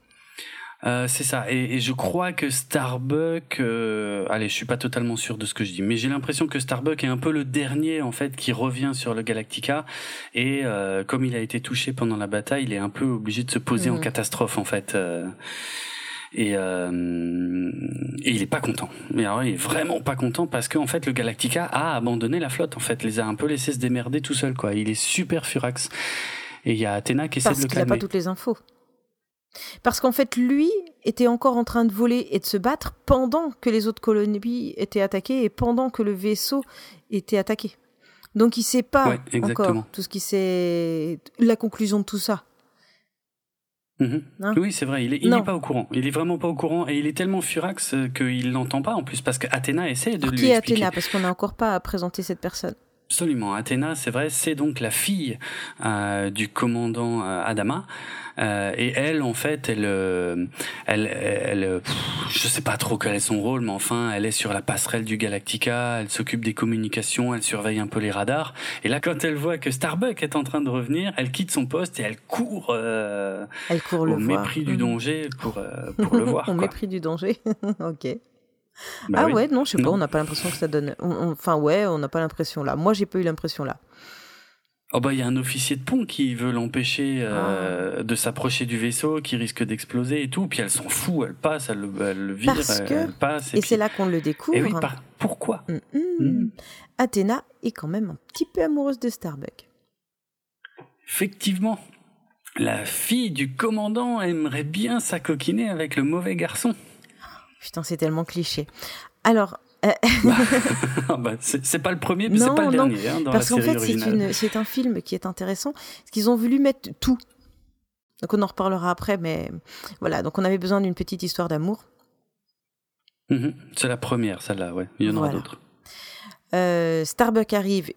Euh, c'est ça. Et, je crois que Starbuck, euh, allez, je suis pas totalement sûr de ce que je dis, mais j'ai l'impression que Starbuck est un peu le dernier en fait qui revient sur le Galactica. Et euh, comme il a été touché pendant la bataille, il est un peu obligé de se poser en mhm. catastrophe en fait. Et, euh, et, il est pas content. Mais alors, il est vraiment pas content parce qu'en fait, le Galactica a abandonné la flotte. En fait, les a un peu laissés se démerder tout seul. Quoi. Il est super furax. Et il y a Athéna qui essaie de le calmer. Parce qu'il n'a pas toutes les infos. Parce qu'en fait, lui était encore en train de voler et de se battre pendant que les autres colonies étaient attaquées et pendant que le vaisseau était attaqué. Donc il sait pas encore tout ce qui c'est la conclusion de tout ça. Mhm. Hein oui, c'est vrai, il n'est pas au courant. Il est vraiment pas au courant et il est tellement furax qu'il l'entend pas en plus parce qu'Athéna essaie de lui qui est Athéna? Parce qu'on n'a encore pas présenté cette personne. Absolument. Athéna, c'est vrai, c'est donc la fille euh, du commandant euh, Adama. Euh, et elle, en fait, elle, euh, elle, elle, je sais pas trop quel est son rôle, mais enfin, elle est sur la passerelle du Galactica. Elle s'occupe des communications, elle surveille un peu les radars. Et là, quand elle voit que Starbuck est en train de revenir, elle quitte son poste et elle court. elle court au mépris du danger pour pour le voir. au mépris du danger. ok. Bah ah ouais, non, je sais pas, on n'a pas l'impression que ça donne. enfin, ouais, on n'a pas l'impression là. Moi, j'ai pas eu l'impression là. Oh bah il y a un officier de pont qui veut l'empêcher euh, ah. de s'approcher du vaisseau, qui risque d'exploser et tout. Puis elle s'en fout, elle passe, elle, le vire, elle, passe. Et, c'est là qu'on le découvre. Et oui, pourquoi? Mm. Athéna est quand même un petit peu amoureuse de Starbuck. Effectivement, la fille du commandant aimerait bien s'acoquiner avec le mauvais garçon. Putain, c'est tellement cliché. Alors. Euh, (laughs) (laughs) bah, c'est pas le premier, mais c'est pas le dernier hein, dans parce qu'en fait, c'est un film qui est intéressant, parce qu'ils ont voulu mettre tout. Donc on en reparlera après, mais voilà. Donc on avait besoin d'une petite histoire d'amour. Mhm. c'est la première, celle-là, ouais. Il y en aura d'autres. Euh, Starbuck arrive,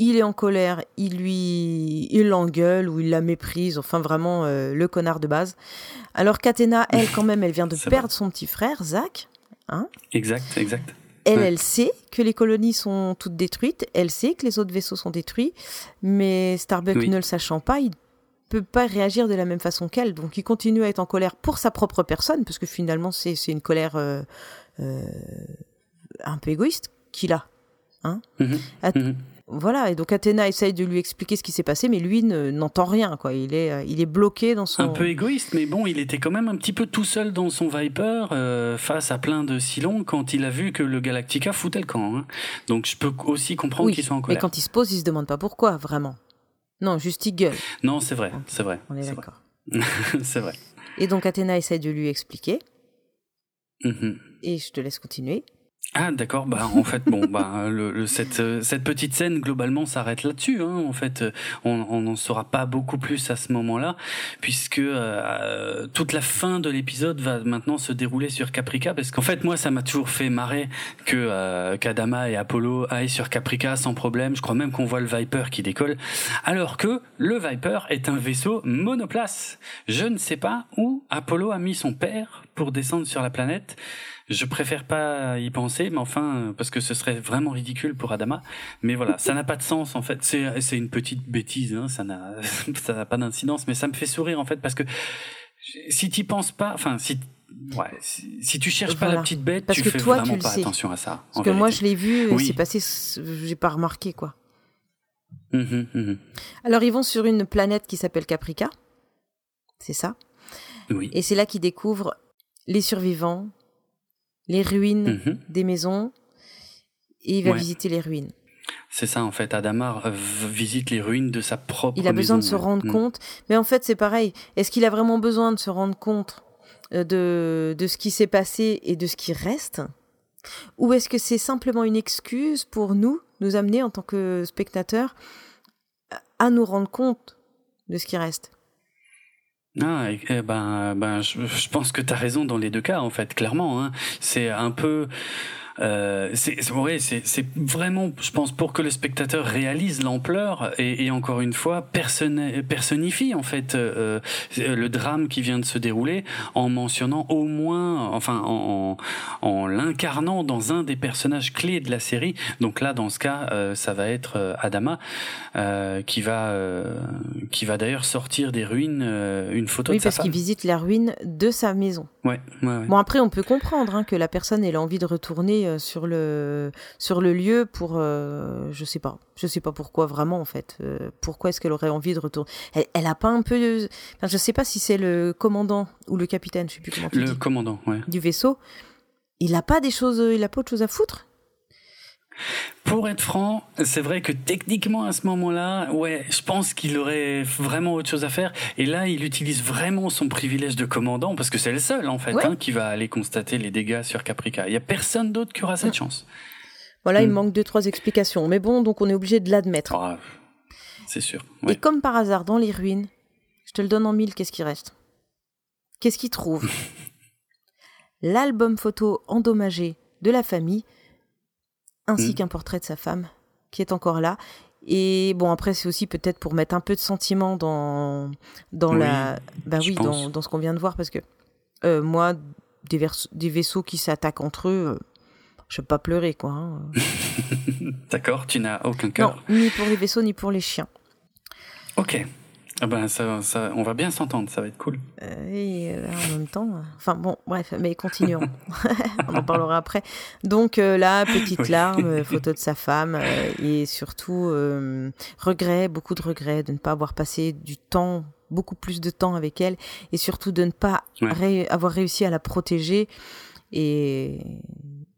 il est en colère, il lui, il l'engueule ou il la méprise, enfin vraiment euh, le connard de base. Alors qu'Athéna, elle quand même, elle vient de (laughs) perdre son petit frère, Zach. Hein exact, exact. Elle, elle sait que les colonies sont toutes détruites, elle sait que les autres vaisseaux sont détruits, mais Starbuck ne le sachant pas, il peut pas réagir de la même façon qu'elle, donc il continue à être en colère pour sa propre personne, parce que finalement c'est une colère euh, euh, un peu égoïste qu'il a. Hein mm-hmm. Voilà, et donc Athéna essaye de lui expliquer ce qui s'est passé, mais lui n'entend rien, quoi. Il est, euh, il est bloqué dans son. Un peu égoïste, mais bon, il était quand même un petit peu tout seul dans son Viper euh, face à plein de Silons quand il a vu que le Galactica foutait le camp. Hein. Donc je peux aussi comprendre qu'il soit en colère. Mais quand il se pose, il se demande pas pourquoi, vraiment. Non, juste il gueule. Non, c'est vrai, c'est vrai. On est, d'accord. (laughs) c'est vrai. Et donc Athéna essaie de lui expliquer. Mhm. Et je te laisse continuer. Ah d'accord, bah en fait bon bah le, cette euh, cette petite scène globalement s'arrête là-dessus. Hein. En fait, euh, on n'en saura pas beaucoup plus à ce moment-là, puisque euh, toute la fin de l'épisode va maintenant se dérouler sur Caprica, parce qu'en fait moi ça m'a toujours fait marrer que euh, qu'Adama et Apollo aillent sur Caprica sans problème. Je crois même qu'on voit le Viper qui décolle, alors que le Viper est un vaisseau monoplace. Je ne sais pas où Apollo a mis son père pour descendre sur la planète. Je préfère pas y penser, mais enfin, parce que ce serait vraiment ridicule pour Adama. Mais voilà, ça n'a pas de sens en fait. C'est c'est une petite bêtise, hein, ça n'a (laughs) ça n'a pas d'incidence, mais ça me fait sourire en fait parce que si tu penses pas, enfin si Ouais, si, si tu cherches Voilà. pas la petite bête, Parce tu que fais toi, vraiment tu pas sais. attention à ça. Parce que moi, je l'ai vu, et Oui. c'est passé, j'ai pas remarqué quoi. Mhm, mhm. Alors ils vont sur une planète qui s'appelle Caprica. C'est ça. Oui. Et c'est là qu'ils découvrent les survivants, les ruines Mhm. des maisons. Et il va Ouais. visiter les ruines. C'est ça en fait. Adamar euh, visite les ruines de sa propre. Il a besoin de se rendre Mhm. compte. Mais en fait, c'est pareil. Est-ce qu'il a vraiment besoin de se rendre compte euh, de, de ce qui s'est passé et de ce qui reste? Ou est-ce que c'est simplement une excuse pour nous, nous amener en tant que spectateurs, à nous rendre compte de ce qui reste? Ah, eh ben, ben, je, je pense que tu as raison dans les deux cas, en fait, clairement. Hein. C'est un peu. Euh, c'est ouais, vraiment, je pense, pour que le spectateur réalise l'ampleur et, et encore une fois personnifie en fait euh, euh, le drame qui vient de se dérouler en mentionnant au moins, enfin, en, en, en l'incarnant dans un des personnages clés de la série. Donc là, dans ce cas, euh, ça va être Adama qui va qui va d'ailleurs sortir des ruines une photo Oui, de sa parce qu'il femme. visite la ruine de sa maison. Ouais, ouais, ouais. Bon, après, on peut comprendre hein, que la personne ait envie de retourner euh, sur le sur le lieu pour, euh, je sais pas, je sais pas pourquoi vraiment en fait. Euh, pourquoi est-ce qu'elle aurait envie de retourner? Elle, elle a pas un peu, de... enfin, je sais pas si c'est le commandant ou le capitaine, je sais plus comment tu Le dis, commandant, ouais. du vaisseau. Il a pas des choses, il a pas autre chose à foutre? Pour être franc, c'est vrai que techniquement à ce moment-là, ouais, je pense qu'il aurait vraiment autre chose à faire. Et là, il utilise vraiment son privilège de commandant parce que c'est le seul en fait Ouais. hein, qui va aller constater les dégâts sur Caprica. Il y a personne d'autre qui aura cette Mm. chance. Voilà, il Mm. manque deux trois explications, mais bon, donc on est obligé de l'admettre. Ah, c'est sûr. Et comme par hasard, dans les ruines, je te le donne en mille, qu'est-ce qui reste? Qu'est-ce qu'il trouve? (laughs) L'album photo endommagé de la famille, ainsi Mm. qu'un portrait de sa femme, qui est encore là. Et bon, après, c'est aussi peut-être pour mettre un peu de sentiment dans, dans Oui, la. Bah oui, dans, dans ce qu'on vient de voir, parce que euh, moi, des, vers- des vaisseaux qui s'attaquent entre eux, euh, je peux pas pleurer, quoi. hein. (laughs) D'accord, tu n'as aucun Non, cœur. ni pour les vaisseaux, ni pour les chiens. Ok. Ah ben ça, ça, on va bien s'entendre, ça va être cool. Euh, et euh, en même temps, enfin bon, bref, mais continuons. (laughs) (laughs) On en parlera après. Donc euh, là, petite Oui. larme, euh, (laughs) photo de sa femme euh, et surtout euh, regret, beaucoup de regrets de ne pas avoir passé du temps, beaucoup plus de temps avec elle et surtout de ne pas Ouais. ré- avoir réussi à la protéger et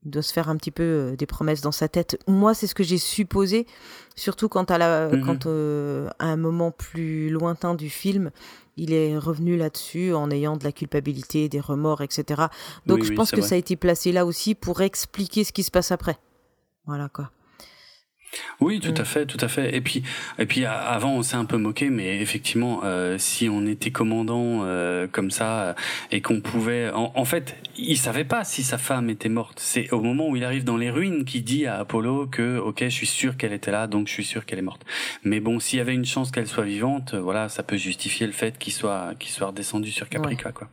de se faire un petit peu euh, des promesses dans sa tête. Moi, c'est ce que j'ai supposé, surtout quand à, la, Mhm. quand, euh, à un moment plus lointain du film, il est revenu là-dessus en ayant de la culpabilité, des remords, etc. Donc Oui, je oui, pense que vrai. ça a été placé là aussi pour expliquer ce qui se passe après. Voilà quoi. Oui, tout Mm. à fait, tout à fait. Et puis, et puis avant, on s'est un peu moqué, mais effectivement, euh, si on était commandant euh, comme ça euh, et qu'on pouvait, en, en fait, il savait pas si sa femme était morte. C'est au moment où il arrive dans les ruines qu'il dit à Apollo que, ok, je suis sûr qu'elle était là, donc je suis sûr qu'elle est morte. Mais bon, s'il y avait une chance qu'elle soit vivante, euh, voilà, ça peut justifier le fait qu'il soit, qu'il soit redescendu sur Caprica, quoi.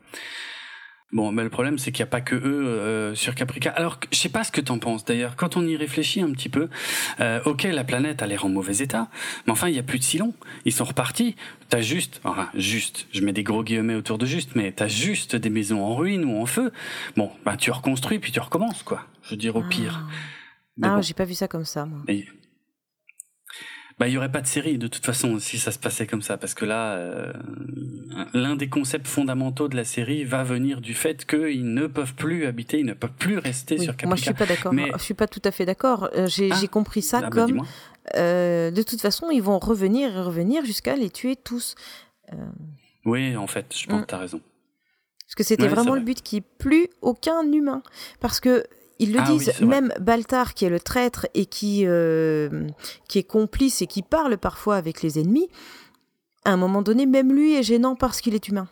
Bon, mais le problème, c'est qu'il n'y a pas que eux euh, sur Caprica. Alors, je sais pas ce que t'en penses. D'ailleurs, quand on y réfléchit un petit peu, euh, ok, la planète a l'air en mauvais état, mais enfin, il y a plus de Cylons. Ils sont repartis. T'as juste, enfin, juste, je mets des gros guillemets autour de juste, mais t'as juste des maisons en ruine ou en feu. Bon, bah, tu reconstruis puis tu recommences, quoi. Je veux dire, au pire. Mais Ah, bon. j'ai pas vu ça comme ça, moi. Et- Bah, il y aurait pas de série de toute façon si ça se passait comme ça, parce que là, euh, l'un des concepts fondamentaux de la série va venir du fait qu'ils ne peuvent plus habiter, ils ne peuvent plus rester Oui, sur Caprica. moi, je suis pas d'accord. Mais- Je suis pas tout à fait d'accord. Euh, j'ai Ah. j'ai compris ça Ah, bah, comme euh, de toute façon, ils vont revenir et revenir jusqu'à les tuer tous. Euh, Oui, en fait, je pense Mm. que t'as raison. Parce que c'était vraiment le but, qui plus aucun humain. Parce que ils le ah disent, même Baltar, qui est le traître et qui, euh, qui est complice et qui parle parfois avec les ennemis, à un moment donné, même lui est gênant parce qu'il est humain.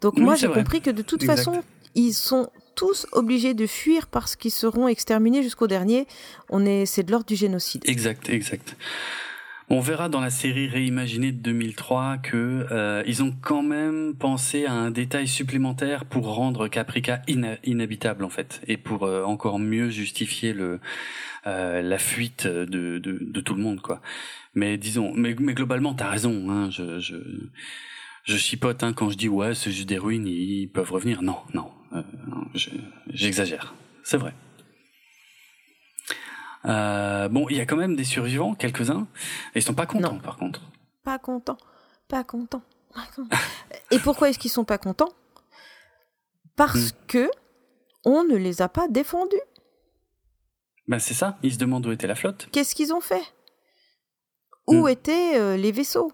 Donc moi, j'ai compris que de toute façon, ils sont tous obligés de fuir parce qu'ils seront exterminés jusqu'au dernier. On est, c'est de l'ordre du génocide. Exact, exact. On verra dans la série réimaginée de 2003 que euh, ils ont quand même pensé à un détail supplémentaire pour rendre Caprica inhabitable en fait et pour euh, encore mieux justifier le euh, la fuite de, de, de, tout le monde quoi. Mais disons, mais, mais globalement t'as raison. Hein, je, je je chipote hein, quand je dis ouais c'est juste des ruines ils peuvent revenir. Non non, euh, j'exagère. C'est vrai. Euh, bon, il y a quand même des survivants, quelques-uns, et ils sont pas contents par contre. Pas contents, pas contents. et pourquoi est-ce qu'ils sont pas contents? Parce hmm. que on ne les a pas défendus. Ben c'est ça, ils se demandent où était la flotte. Qu'est-ce qu'ils ont fait? Où hmm. étaient euh, les vaisseaux?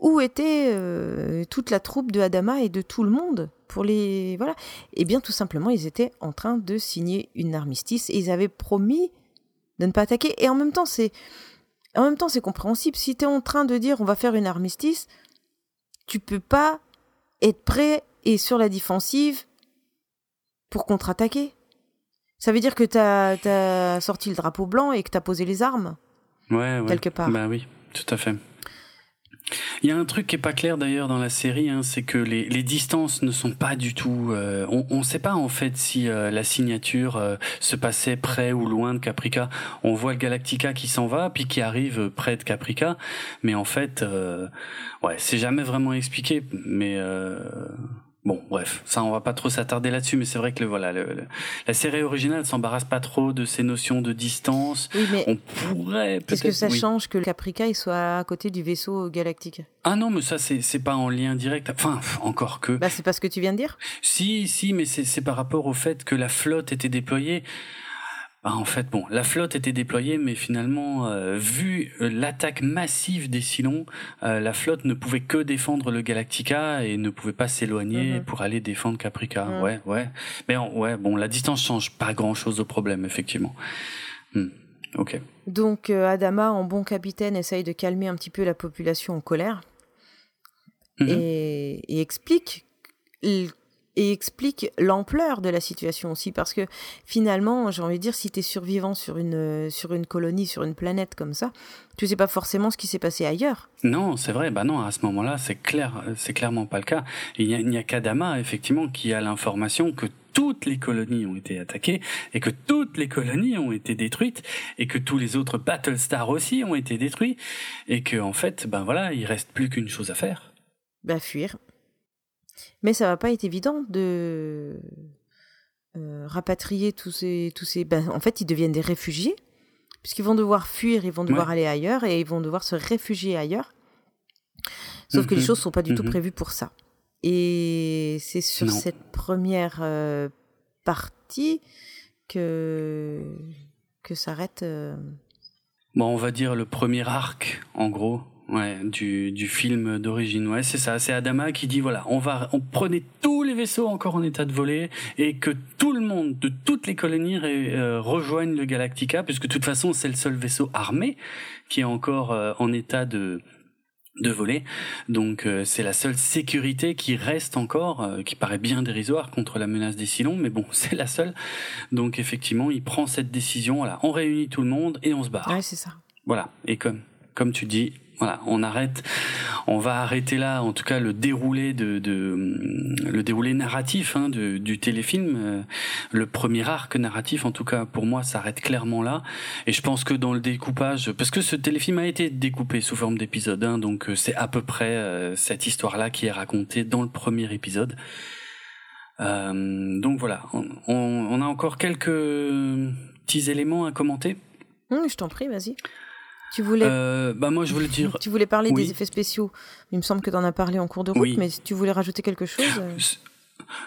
Où était euh, toute la troupe de Adama et de tout le monde pour les voilà Eh bien, tout simplement, ils étaient en train de signer une armistice et ils avaient promis de ne pas attaquer. Et en même temps, c'est en même temps c'est compréhensible. Si tu es en train de dire on va faire une armistice, tu peux pas être prêt et sur la défensive pour contre-attaquer. Ça veut dire que tu as, sorti le drapeau blanc et que tu as posé les armes. Ouais, ouais. Quelque part. Bah oui, tout à fait. Il y a un truc qui est pas clair d'ailleurs dans la série, hein, c'est que les, les, distances ne sont pas du tout. Euh, on ne sait pas en fait si euh, la signature euh, se passait près ou loin de Caprica. On voit le Galactica qui s'en va, puis qui arrive près de Caprica, mais en fait, ouais, c'est jamais vraiment expliqué. Mais Bon, bref, ça on va pas trop s'attarder là-dessus, mais c'est vrai que le, voilà, le, la série originale s'embarrasse pas trop de ces notions de distance. Oui, mais on pourrait peut-être. Est-ce que ça change que le Caprica il soit à côté du vaisseau galactique? Ah non, mais ça c'est c'est pas en lien direct. Enfin, encore que. Bah c'est pas ce que tu viens de dire? Si, si, mais c'est c'est par rapport au fait que la flotte était déployée. Bah, en fait, bon, la flotte était déployée, mais finalement, euh, vu euh, l'attaque massive des Silons, euh, la flotte ne pouvait que défendre le Galactica et ne pouvait pas s'éloigner mhm. pour aller défendre Caprica. Mhm. Ouais, ouais. Mais ouais, bon, la distance change pas grand-chose au problème, effectivement. Hmm, ok. Donc, Adama, en bon capitaine, essaye de calmer un petit peu la population en colère mhm. et, et explique et explique l'ampleur de la situation aussi parce que finalement j'ai envie de dire si tu es survivant sur une sur une colonie sur une planète comme ça tu sais pas forcément ce qui s'est passé ailleurs. Non c'est vrai bah non à ce moment-là c'est clair c'est clairement pas le cas. Il n'y a, a qu'Adama effectivement qui a l'information que toutes les colonies ont été attaquées et que toutes les colonies ont été détruites et que tous les autres Battlestars aussi ont été détruits et que en fait ben voilà il reste plus qu'une chose à faire. Bah fuir mais ça va pas être évident de euh, rapatrier tous ces... Tous ces... Ben, en fait, ils deviennent des réfugiés, puisqu'ils vont devoir fuir, ils vont devoir aller ailleurs, et ils vont devoir se réfugier ailleurs. Sauf que les mhm. choses sont pas du tout mhm. prévues pour ça. Et c'est sur cette première euh, partie que, que s'arrête... Euh, bon, on va dire le premier arc, en gros, Ouais, du, du film d'origine. Ouais, c'est ça. C'est Adama qui dit voilà, on va, on prenait tous les vaisseaux encore en état de voler et que tout le monde de toutes les colonies euh, rejoignent le Galactica, puisque de toute façon c'est le seul vaisseau armé qui est encore euh, en état de de voler. Donc euh, c'est la seule sécurité qui reste encore, qui paraît bien dérisoire contre la menace des Silons, mais bon, (laughs) c'est la seule. Donc effectivement, il prend cette décision, voilà, on réunit tout le monde et on se barre. Ouais, c'est ça. Voilà, et comme comme tu dis, voilà, on arrête, on va arrêter là, en tout cas le déroulé de, le déroulé narratif hein, du téléfilm, euh, le premier arc narratif, en tout cas pour moi, s'arrête clairement là. Et je pense que dans le découpage, parce que ce téléfilm a été découpé sous forme d'épisode, hein, donc euh, c'est à peu près euh, cette histoire-là qui est racontée dans le premier épisode. donc voilà, on, a encore quelques petits éléments à commenter. Mmh, je t'en prie, vas-y. Tu voulais. Euh, bah moi je voulais dire. (laughs) Tu voulais parler des effets spéciaux. Il me semble que tu en as parlé en cours de route, mais si tu voulais rajouter quelque chose. Euh.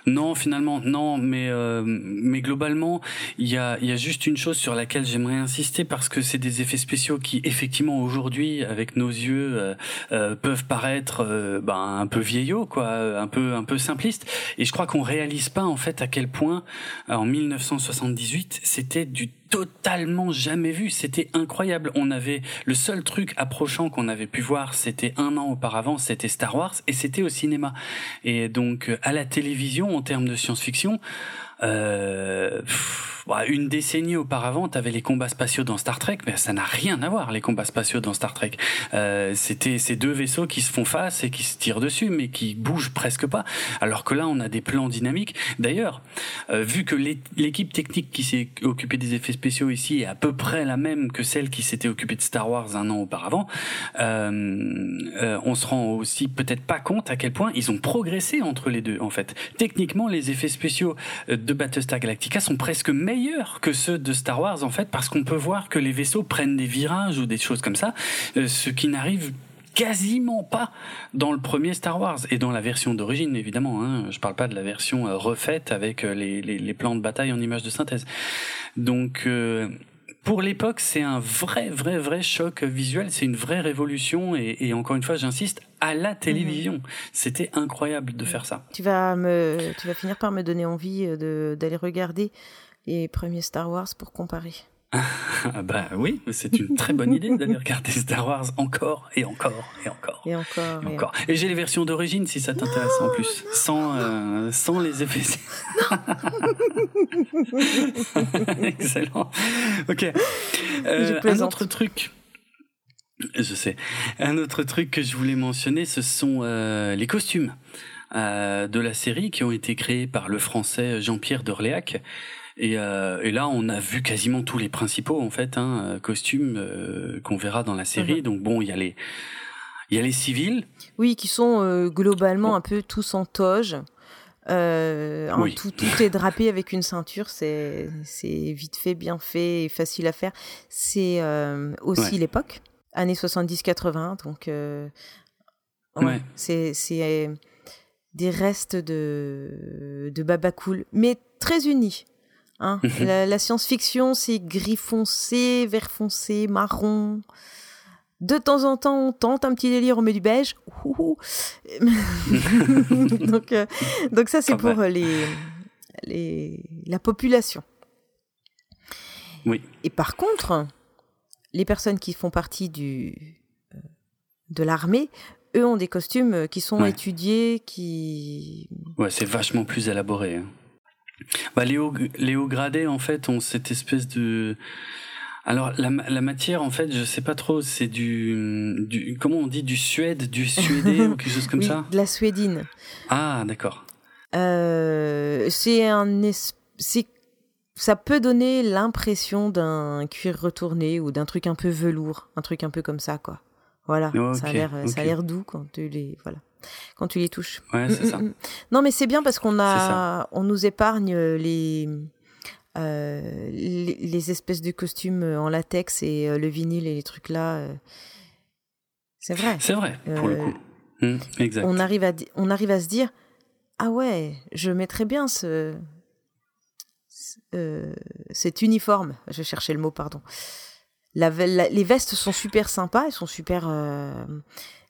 Non, finalement, non, mais euh, mais globalement, il y a il y a juste une chose sur laquelle j'aimerais insister parce que c'est des effets spéciaux qui effectivement aujourd'hui, avec nos yeux, euh, euh, peuvent paraître ben, un peu vieillots, quoi, un peu un peu simplistes. Et je crois qu'on réalise pas en fait à quel point en 1978 c'était du totalement jamais vu. C'était incroyable. On avait le seul truc approchant qu'on avait pu voir, c'était un an auparavant, c'était Star Wars et c'était au cinéma. Et donc à la télévision, en termes de science-fiction, euh, bah, une décennie auparavant, tu avais les combats spatiaux dans Star Trek, mais ça n'a rien à voir les combats spatiaux dans Star Trek. Euh, C'était ces deux vaisseaux qui se font face et qui se tirent dessus, mais qui bougent presque pas. Alors que là, on a des plans dynamiques. D'ailleurs, euh, vu que l'équipe technique qui s'est occupée des effets spéciaux ici est à peu près la même que celle qui s'était occupée de Star Wars un an auparavant, euh, euh on se rend aussi peut-être pas compte à quel point ils ont progressé entre les deux. En fait, techniquement, les effets spéciaux Battlestar Galactica sont presque meilleurs que ceux de Star Wars en fait parce qu'on peut voir que les vaisseaux prennent des virages ou des choses comme ça, euh, ce qui n'arrive quasiment pas dans le premier Star Wars et dans la version d'origine évidemment. Hein, je parle pas de la version euh, refaite avec euh, les, plans de bataille en images de synthèse. Donc pour l'époque, c'est un vrai, vrai, vrai choc visuel. C'est une vraie révolution. Et, et encore une fois, j'insiste, à la télévision. Mhm. C'était incroyable de faire ça. Tu vas me, tu vas finir par me donner envie d'aller regarder les premiers Star Wars pour comparer. Ah bah oui, c'est une très bonne idée d'aller regarder Star Wars encore et encore et encore. Et encore. Et, encore. et j'ai les versions d'origine si ça t'intéresse en plus, sans, euh, sans les effets. (laughs) Excellent. Ok. Euh, un autre truc. Je sais. Un autre truc que je voulais mentionner, ce sont euh, les costumes de la série qui ont été créés par le français Jean-Pierre d'Orléac. Et, euh, et, là, on a vu quasiment tous les principaux en fait hein, euh, costumes euh, qu'on verra dans la série. Mhm. Donc bon, il y a les il y a les civils. Oui, qui sont euh, globalement un peu tous en toge. Oui. tout, tout, est drapé avec une ceinture, c'est vite fait, bien fait et facile à faire. C'est aussi ouais. l'époque, années 70-80, donc ouais. c'est des restes de, de Baba Cool, mais très unis. Hein. la, la science-fiction, c'est gris foncé, vert foncé, marron. De temps en temps, on tente un petit délire, on met du beige. (laughs) donc, euh, donc ça, c'est pour les, les, la population. Oui. Et par contre, les personnes qui font partie du, euh, de l'armée, eux ont des costumes qui sont Ouais. étudiés, qui... Ouais, c'est vachement plus élaboré. hein. Bah, Léo, Léo en fait, ont cette espèce de... Alors la, la matière en fait je sais pas trop c'est du, du comment on dit du suède du suédé (laughs) ou quelque chose comme oui, ça? de la suédine. ah d'accord Euh, c'est un es- c'est ça peut donner l'impression d'un cuir retourné ou d'un truc un peu velours, un truc un peu comme ça quoi. Voilà, ça a l'air ça a doux quand tu les voilà. Quand tu les touches. ouais c'est ça Non mais c'est bien parce qu'on a on nous épargne les euh, les, les espèces de costumes en latex et euh, le vinyle et les trucs là. euh. C'est vrai. c'est vrai pour le coup Hmm, exact on arrive à on arrive à se dire ah ouais je mettrais bien ce, ce- cet uniforme je cherchais le mot pardon la, ve- la- les vestes sont super sympas elles sont super euh,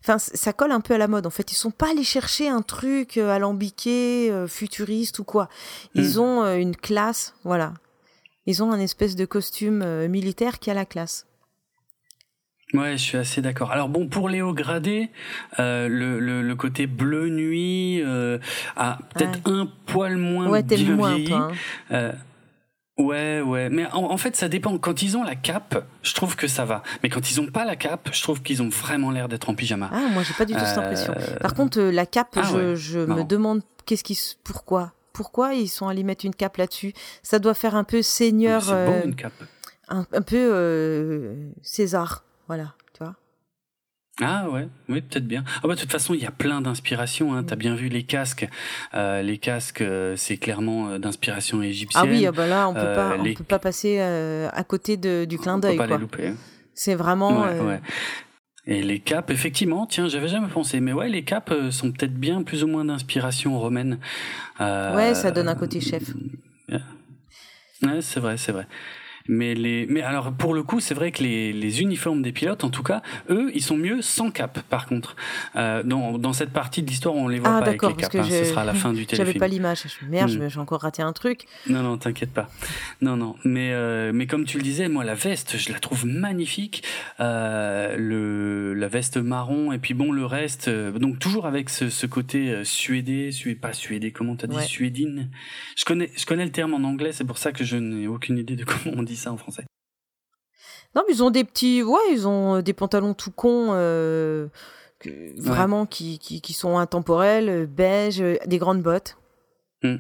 enfin ça colle un peu à la mode en fait ils sont pas allés chercher un truc euh, alambiqué euh, futuriste ou quoi ils Mm. ont une classe voilà ils ont un espèce de costume militaire qui a la classe Ouais, je suis assez d'accord. Alors bon, pour Léo Gradé, euh, le, le, le côté bleu nuit euh, a peut-être un poil moins ouais bien moins vieilli. toi hein. Euh, ouais, ouais. Mais en, en fait, ça dépend. Quand ils ont la cape, je trouve que ça va. Mais quand ils ont pas la cape, je trouve qu'ils ont vraiment l'air d'être en pyjama. Ah, moi, j'ai pas du tout cette Euh, impression. Par contre, euh, la cape, Ah je, ouais, je me demande qu'est-ce qui, pourquoi, pourquoi ils sont allés mettre une cape là-dessus? Ça doit faire un peu seigneur, C'est euh, une cape. un, un peu euh, César, voilà. Ah ouais, oui peut-être bien. Ah bah de toute façon il y a plein d'inspirations. Hein. T'as bien vu les casques. Euh, les casques euh, c'est clairement euh, d'inspiration égyptienne. Ah oui, ah bah là, on peut euh, pas, on peut pas passer euh, à côté de, du clin On peut d'œil, pas quoi. les louper. hein. C'est vraiment. Ouais, ouais. Et les capes, effectivement, tiens, j'avais jamais pensé, mais ouais, les capes sont peut-être bien plus ou moins d'inspiration romaine. Ouais, ça donne un côté chef. Ouais, c'est vrai, c'est vrai. Mais les, mais alors pour le coup, c'est vrai que les, les uniformes des pilotes, en tout cas, eux, ils sont mieux sans cap. Par contre, euh, dans, dans cette partie de l'histoire, on les voit ah, pas avec les capes. Hein, ce sera à la fin du téléfilm. (laughs) J'avais pas l'image. Merde, hmm. j'ai encore raté un truc. Non, non, t'inquiète pas. Non, non. Mais euh, mais comme tu le disais, moi, la veste, je la trouve magnifique. Euh, le la veste marron et puis bon, le reste. Donc toujours avec ce, ce côté suédé, sué, pas suédé. Comment t'as dit suédine Je connais je connais le terme en anglais. C'est pour ça que je n'ai aucune idée de (laughs) comment on dit ça en français Non, mais ils ont des petits, ouais, ils ont euh, des pantalons tout cons, euh, vraiment qui, qui, sont intemporels, euh, beige, des grandes bottes. Hmm.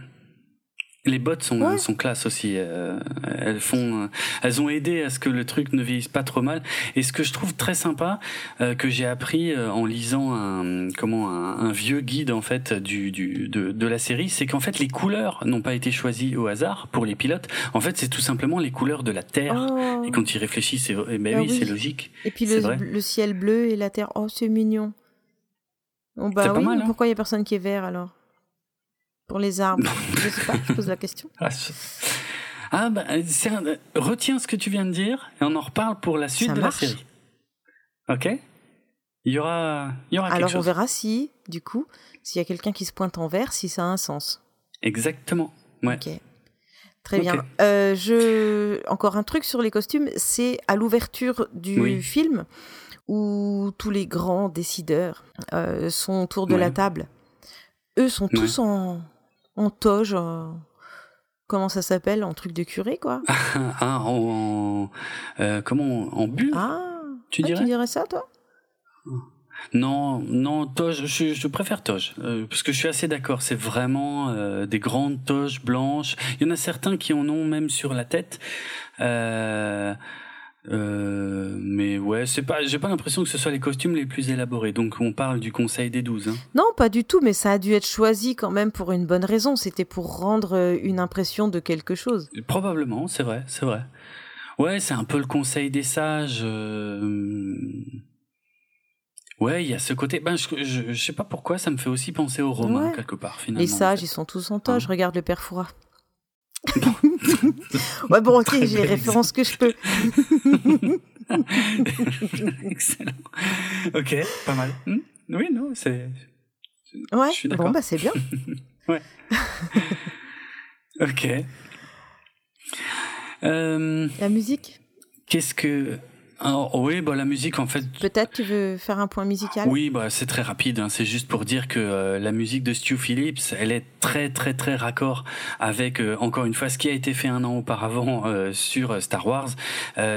Les bottes sont, sont classe aussi. Euh, elles font, euh, elles ont aidé à ce que le truc ne vieillisse pas trop mal. Et ce que je trouve très sympa, euh, que j'ai appris en lisant un, comment un, vieux guide en fait du, du de, de la série, c'est qu'en fait les couleurs n'ont pas été choisies au hasard pour les pilotes. En fait, c'est tout simplement les couleurs de la terre. Oh. Et quand ils réfléchissent, c'est eh ben ah oui, c'est logique. Et puis le, le, ciel bleu et la terre. Oh, c'est mignon. Bon bah oui, mal, hein. pourquoi il y a personne qui est vert alors? Pour les arbres Je sais pas, je pose la question. (laughs) Ah, ah bah, retiens ce que tu viens de dire et on en reparle pour la suite de la série. Ok? Il y aura, il y aura Alors on verra si, du coup, s'il y a quelqu'un qui se pointe en vert, si ça a un sens. Exactement. Ouais. Ok. Très bien. Euh, je... Encore un truc sur les costumes, c'est à l'ouverture du film où tous les grands décideurs euh, sont autour de la table. Eux sont tous en, en toge. comment ça s'appelle En truc de curé, quoi (laughs) Ah, en. Euh, comment En bulle Ah tu dirais, tu dirais? ça, toi? Non, non, toge, je, préfère toge, euh, parce que je suis assez d'accord, c'est vraiment euh, des grandes toges blanches. Il y en a certains qui en ont même sur la tête. Euh, euh, mais ouais, c'est pas, j'ai pas l'impression que ce soit les costumes les plus élaborés. Donc on parle du Conseil des Douze. Hein. Non, pas du tout, mais ça a dû être choisi quand même pour une bonne raison. C'était pour rendre euh, une impression de quelque chose. Probablement, c'est vrai, c'est vrai. Ouais, c'est un peu le Conseil des Sages. Euh... Ouais, il y a ce côté. Ben, je, je, sais pas pourquoi, ça me fait aussi penser aux Romains quelque part. Finalement. Les sages, ils sont tous en toge. Hein. Regarde le père Fouras. (laughs) ouais, bon, ok, j'ai les références que je peux. (laughs) Excellent. Ok, pas mal. Hmm? oui, non, c'est. Ouais, je suis bon, bah c'est bien. (laughs) ouais. ok. Euh, La musique? Qu'est-ce que. Alors, oui, bah, la musique, en fait. Peut-être tu veux faire un point musical? Oui, bah, c'est très rapide. Hein. C'est juste pour dire que euh, la musique de Stu Phillips, elle est très, très, très raccord avec, euh, encore une fois, ce qui a été fait un an auparavant euh, sur Star Wars.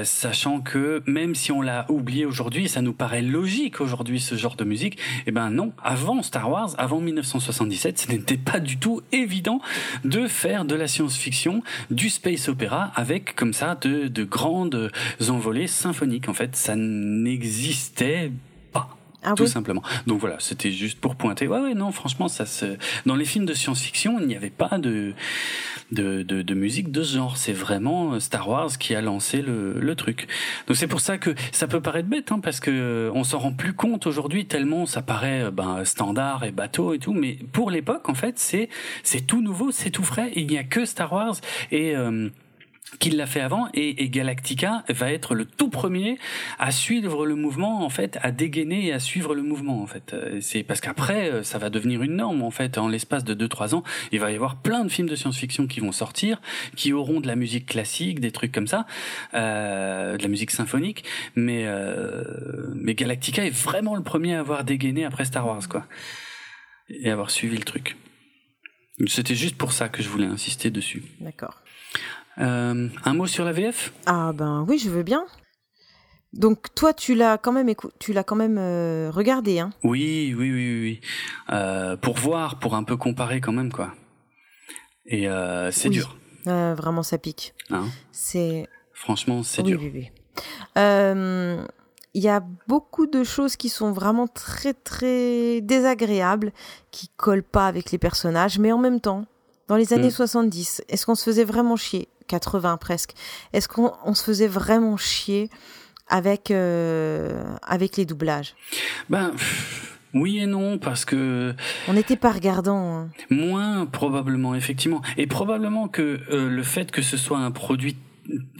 sachant que même si on l'a oublié aujourd'hui, ça nous paraît logique aujourd'hui, ce genre de musique. Eh ben non, avant Star Wars, avant 1977, ce n'était pas du tout évident de faire de la science-fiction, du space opéra avec comme ça de, de grandes envolées symphoniques en fait, ça n'existait pas. Ah tout simplement. Donc voilà, c'était juste pour pointer. Ouais, ouais, non, franchement, ça se. Dans les films de science-fiction, il n'y avait pas de de, de, musique de ce genre. C'est vraiment Star Wars qui a lancé le, le truc. Donc c'est pour ça que ça peut paraître bête, hein, parce que on s'en rend plus compte aujourd'hui tellement ça paraît ben, standard et bateau et tout. Mais pour l'époque, en fait, c'est c'est tout nouveau, c'est tout frais. Il n'y a que Star Wars et euh, qu'il l'a fait avant et, Galactica va être le tout premier à suivre le mouvement en fait à dégainer et à suivre le mouvement en fait. Euh, c'est parce qu'après euh, ça va devenir une norme en fait en l'espace de 2 3 ans. Il va y avoir plein de films de science-fiction qui vont sortir qui auront de la musique classique des trucs comme ça euh, de la musique symphonique mais euh, mais Galactica est vraiment le premier à avoir dégainé après Star Wars quoi et avoir suivi le truc. C'était juste pour ça que je voulais insister dessus. D'accord un mot sur la VF Ah ben oui, je veux bien. Donc toi, tu l'as quand même tu l'as quand même euh, regardé, hein? Oui, oui, oui, oui. Euh, pour voir, pour un peu comparer quand même, quoi. Et c'est dur. vraiment, ça pique. Hein? C'est. Franchement, c'est dur. Oui, oui. Il y a beaucoup de choses qui sont vraiment très très désagréables, qui collent pas avec les personnages, mais en même temps, dans les années 70, mm. est-ce qu'on se faisait vraiment chier? 80 presque. Est-ce qu'on se faisait vraiment chier avec, avec les doublages? Ben. Oui et non, parce que... On n'était pas regardant. Hein. Moins, probablement, effectivement. Et probablement que le fait que ce soit un produit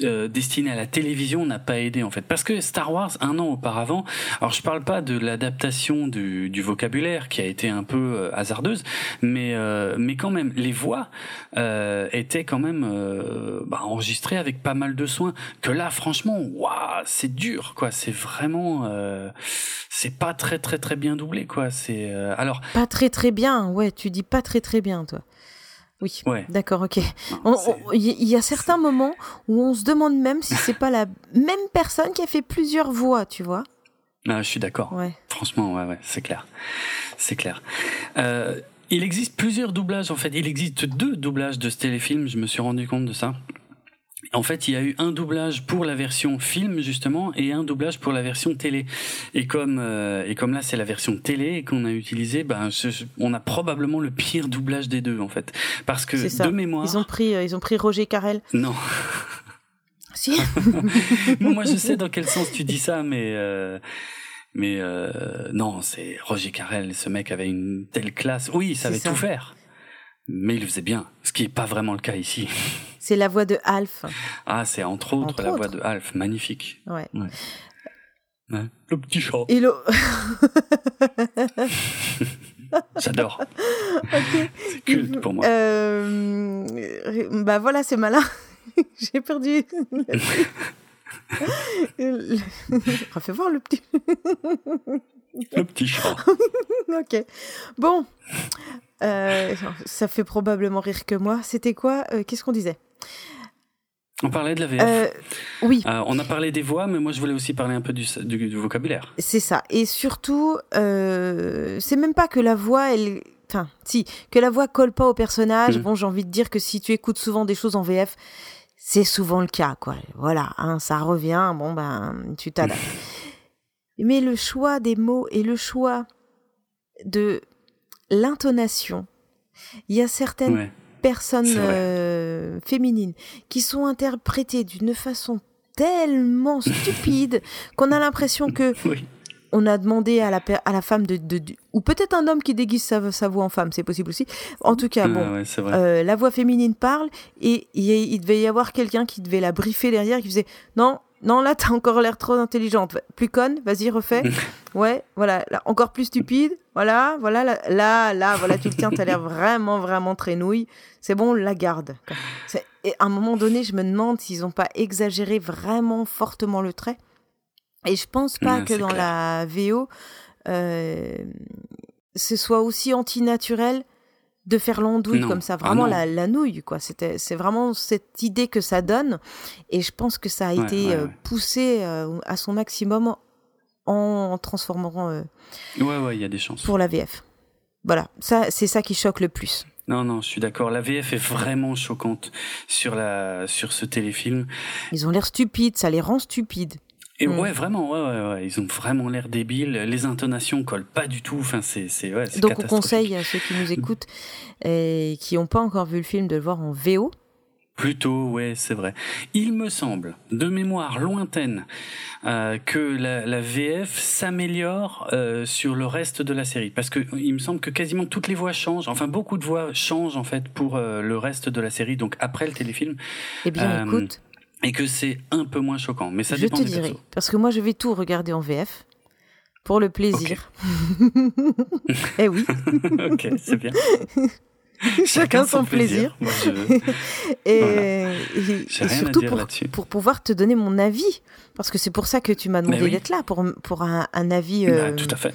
euh, destiné à la télévision n'a pas aidé en fait. Parce que Star Wars un an auparavant alors je parle pas de l'adaptation du, du, vocabulaire qui a été un peu euh, hasardeuse mais euh, mais quand même les voix étaient quand même bah, enregistrées avec pas mal de soins que là franchement waouh c'est dur quoi. C'est vraiment c'est pas très très très bien doublé quoi. C'est alors pas très très bien ouais tu dis pas très très bien toi oui, d'accord, ok. Il y, a certains moments où on se demande même si c'est pas la même personne qui a fait plusieurs voix, tu vois. Ah, je suis d'accord. Ouais. Franchement, ouais, ouais, c'est clair, c'est clair. Euh, il existe plusieurs doublages en fait. Il existe deux doublages de ce téléfilm. Je me suis rendu compte de ça. En fait, il y a eu un doublage pour la version film justement et un doublage pour la version télé. Et comme euh, et comme là c'est la version télé qu'on a utilisé, ben on a probablement le pire doublage des deux en fait, parce que de mémoire. Ils ont pris euh, ils ont pris Roger Carrel. Non. (laughs) Si. (laughs) Moi je sais dans quel sens tu dis ça, mais. Euh, mais non, c'est Roger Carrel, ce mec avait une telle classe. Oui, il savait tout faire mais il le faisait bien, ce qui n'est pas vraiment le cas ici. (laughs) C'est la voix de Alf. Ah, c'est entre autres la voix de Alf, magnifique. Ouais. Le petit chat. Et le... (laughs) J'adore. (laughs) C'est culte pour moi. Euh... Bah voilà, c'est malin. J'ai perdu. Refais voir le petit. le petit chat. ok. Bon. Euh, ça fait probablement rire que moi. C'était quoi euh, Qu'est-ce qu'on disait? On parlait de la VF. Euh, oui. on a parlé des voix, mais moi je voulais aussi parler un peu du, du, vocabulaire. C'est ça. Et surtout, c'est même pas que la voix, elle, enfin, si, que la voix colle pas au personnage. Mm. Bon, j'ai envie de dire que si tu écoutes souvent des choses en VF, c'est souvent le cas, quoi. Voilà, hein, ça revient. Bon ben, tu t'adaptes. (laughs) mais le choix des mots et le choix de l'intonation. Il y a certaines personnes euh, féminines qui sont interprétées d'une façon tellement stupide (laughs) qu'on a l'impression que on a demandé à la, à la femme de, ou peut-être un homme qui déguise sa, sa, voix en femme, c'est possible aussi. En tout cas, bon, euh, la voix féminine parle et il, devait y avoir quelqu'un qui devait la briefer derrière, qui faisait non, non, là, t'as encore l'air trop intelligente. Plus conne, vas-y, refais. (laughs) ouais, voilà, encore plus stupide. Voilà, voilà, là, là, voilà, tu le tiens, t'as l'air vraiment, vraiment très nouille. C'est bon, la garde. Et à un moment donné, je me demande s'ils n'ont pas exagéré vraiment fortement le trait. Et je pense pas que dans la VO, euh, ce soit aussi antinaturel de faire l'andouille comme ça, vraiment ah la, nouille, quoi. C'était, c'est vraiment cette idée que ça donne, et je pense que ça a été euh, poussé euh, à son maximum en, transformant. Euh, ouais, ouais, il y a des chances. Pour la VF. Voilà, ça, c'est ça qui choque le plus. Non, non, je suis d'accord. La VF est vraiment choquante sur la sur ce téléfilm. Ils ont l'air stupides, ça les rend stupides. Et mm. ouais, vraiment, ouais, ouais, ouais, ils ont vraiment l'air débiles. Les intonations collent pas du tout. Enfin, c'est, c'est, ouais, Donc, on conseille à ceux qui nous écoutent et qui n'ont pas encore vu le film de le voir en VO. Plutôt, ouais, c'est vrai. Il me semble, de mémoire lointaine, euh, que la, la, VF s'améliore euh, sur le reste de la série, parce que il me semble que quasiment toutes les voix changent. Enfin, beaucoup de voix changent en fait pour euh, le reste de la série. Donc après le téléfilm. Eh bien, écoute, et que c'est un peu moins choquant. Mais ça je dépend te dirai, parce que moi je vais tout regarder en VF pour le plaisir. (laughs) eh oui. (laughs) ok, c'est bien. (laughs) Chacun, son plaisir. et, surtout pour, pour, pouvoir te donner mon avis, parce que c'est pour ça que tu m'as demandé d'être là, pour, pour un, un avis. Bah, euh, tout à fait.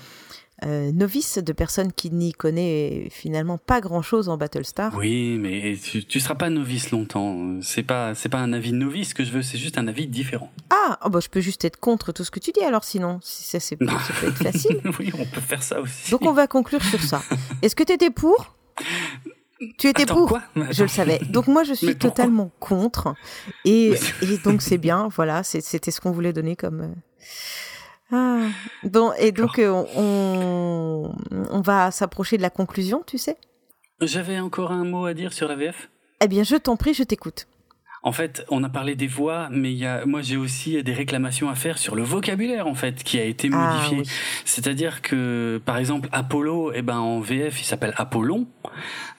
Euh, novice, de personnes qui n'y connaissent finalement pas grand-chose en Battlestar. Oui, mais tu, tu seras pas novice longtemps. C'est pas c'est pas un avis novice que je veux, c'est juste un avis différent. Ah, oh bah je peux juste être contre tout ce que tu dis alors sinon, si ça, c'est, ça peut être (laughs) facile. oui, on peut faire ça aussi. Donc on va conclure sur ça. Est-ce que tu étais pour? Tu étais pour? Je le savais. Donc moi je suis totalement contre et, et donc c'est bien. Voilà, c'était ce qu'on voulait donner comme. Ah, bon, et donc euh, on, on va s'approcher de la conclusion, tu sais? J'avais encore un mot à dire sur la VF Eh bien, je t'en prie, je t'écoute. En fait, on a parlé des voix, mais il y a, moi j'ai aussi des réclamations à faire sur le vocabulaire en fait qui a été ah, modifié. C'est-à-dire que, par exemple, Apollo, eh ben en VF il s'appelle Apollon.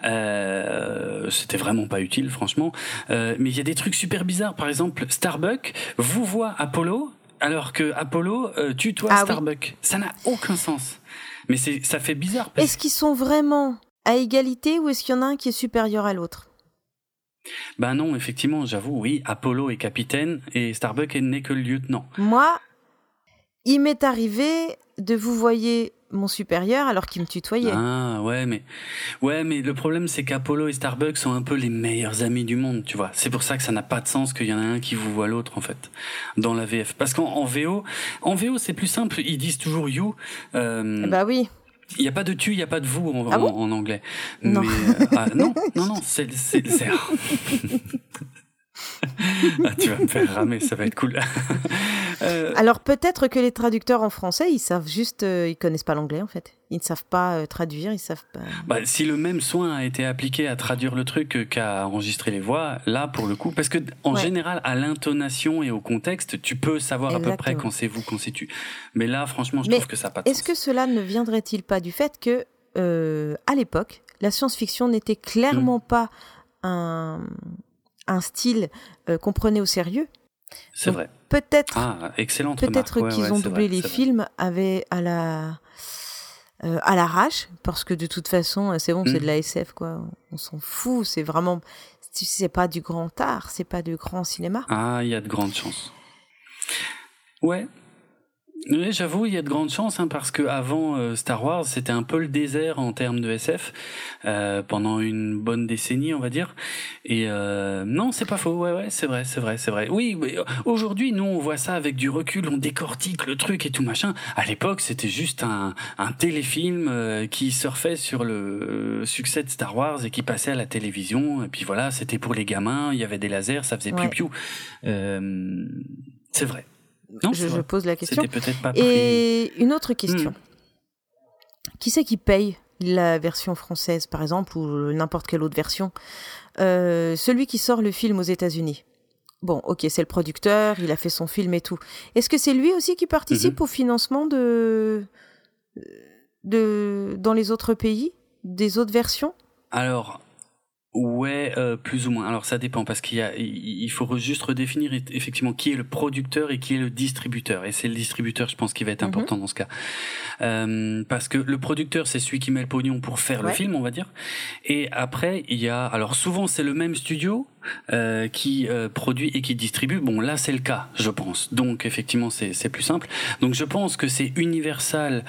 Euh, C'était vraiment pas utile, franchement. Euh, mais il y a des trucs super bizarres. Par exemple, Starbuck vous voit Apollo alors que Apollo euh, tutoie ah Starbuck. Ça n'a aucun sens. Mais c'est, ça fait bizarre. Est-ce qu'ils sont vraiment à égalité ou est-ce qu'il y en a un qui est supérieur à l'autre? Ben non, effectivement, j'avoue, oui, Apollo est capitaine et Starbuck n'est que lieutenant. Moi, il m'est arrivé de vous voyer mon supérieur alors qu'il me tutoyait. Ah ouais, mais ouais, mais le problème c'est qu'Apollo et Starbuck sont un peu les meilleurs amis du monde, tu vois. C'est pour ça que ça n'a pas de sens qu'il y en a un qui vous voit l'autre en fait dans la VF. Parce qu'en VO, en VO c'est plus simple, ils disent toujours you. Euh, bah oui. Il n'y a pas de tu, il n'y a pas de vous en, ah anglais. Non. Mais, euh, ah, non, non, non, c'est... (laughs) (laughs) ah, tu vas me faire ramer, ça va être cool. (laughs) Euh, Alors peut-être que les traducteurs en français, ils savent juste, euh, ils connaissent pas l'anglais en fait. Ils ne savent pas traduire, ils savent pas. Bah, si le même soin a été appliqué à traduire le truc qu'à enregistrer les voix, là pour le coup, parce que en général à l'intonation et au contexte, tu peux savoir à peu près quand c'est vous, quand c'est tu. Mais là, franchement, je trouve que ça n'a pas Est-ce que cela ne viendrait-il pas du fait que à l'époque, la science-fiction n'était clairement mmh. pas un, un style euh, qu'on prenait au sérieux. C'est vrai. Peut-être. Ah, excellente Peut-être qu'ils ont doublé les films avec à la euh, à l'arrache parce que de toute façon c'est bon c'est de la SF quoi on s'en fout c'est vraiment c'est pas du grand art c'est pas du grand cinéma ah il y a de grandes chances ouais oui, j'avoue, il y a de grandes chances hein, parce que avant euh, Star Wars, c'était un peu le désert en termes de SF euh, pendant une bonne décennie, on va dire. Et euh, non, c'est pas faux. Ouais, ouais, c'est vrai, c'est vrai, c'est vrai. Oui, aujourd'hui, nous, on voit ça avec du recul, on décortique le truc et tout machin. À l'époque, c'était juste un, un téléfilm euh, qui surfait sur le succès de Star Wars et qui passait à la télévision. Et puis voilà, c'était pour les gamins. Il y avait des lasers, ça faisait ouais. piou piou. c'est vrai je, pose la question. pas Et une autre question. Hmm. Qui c'est qui paye la version française, par exemple, ou n'importe quelle autre version euh, Celui qui sort le film aux États-Unis? Bon, ok, c'est le producteur, il a fait son film et tout. Est-ce que c'est lui aussi qui participe mhm. au financement de... de dans les autres pays des autres versions? Alors, Ouais, euh, plus ou moins. Alors ça dépend parce qu'il y a, il faut juste redéfinir effectivement qui est le producteur et qui est le distributeur. Et c'est le distributeur, je pense, qui va être mhm. important dans ce cas, euh, parce que le producteur c'est celui qui met le pognon pour faire le film, on va dire. Et après il y a, alors souvent c'est le même studio, euh, qui euh, produit et qui distribue. Bon, là, c'est le cas, je pense. Donc, effectivement, c'est plus simple. Donc, je pense que c'est Universal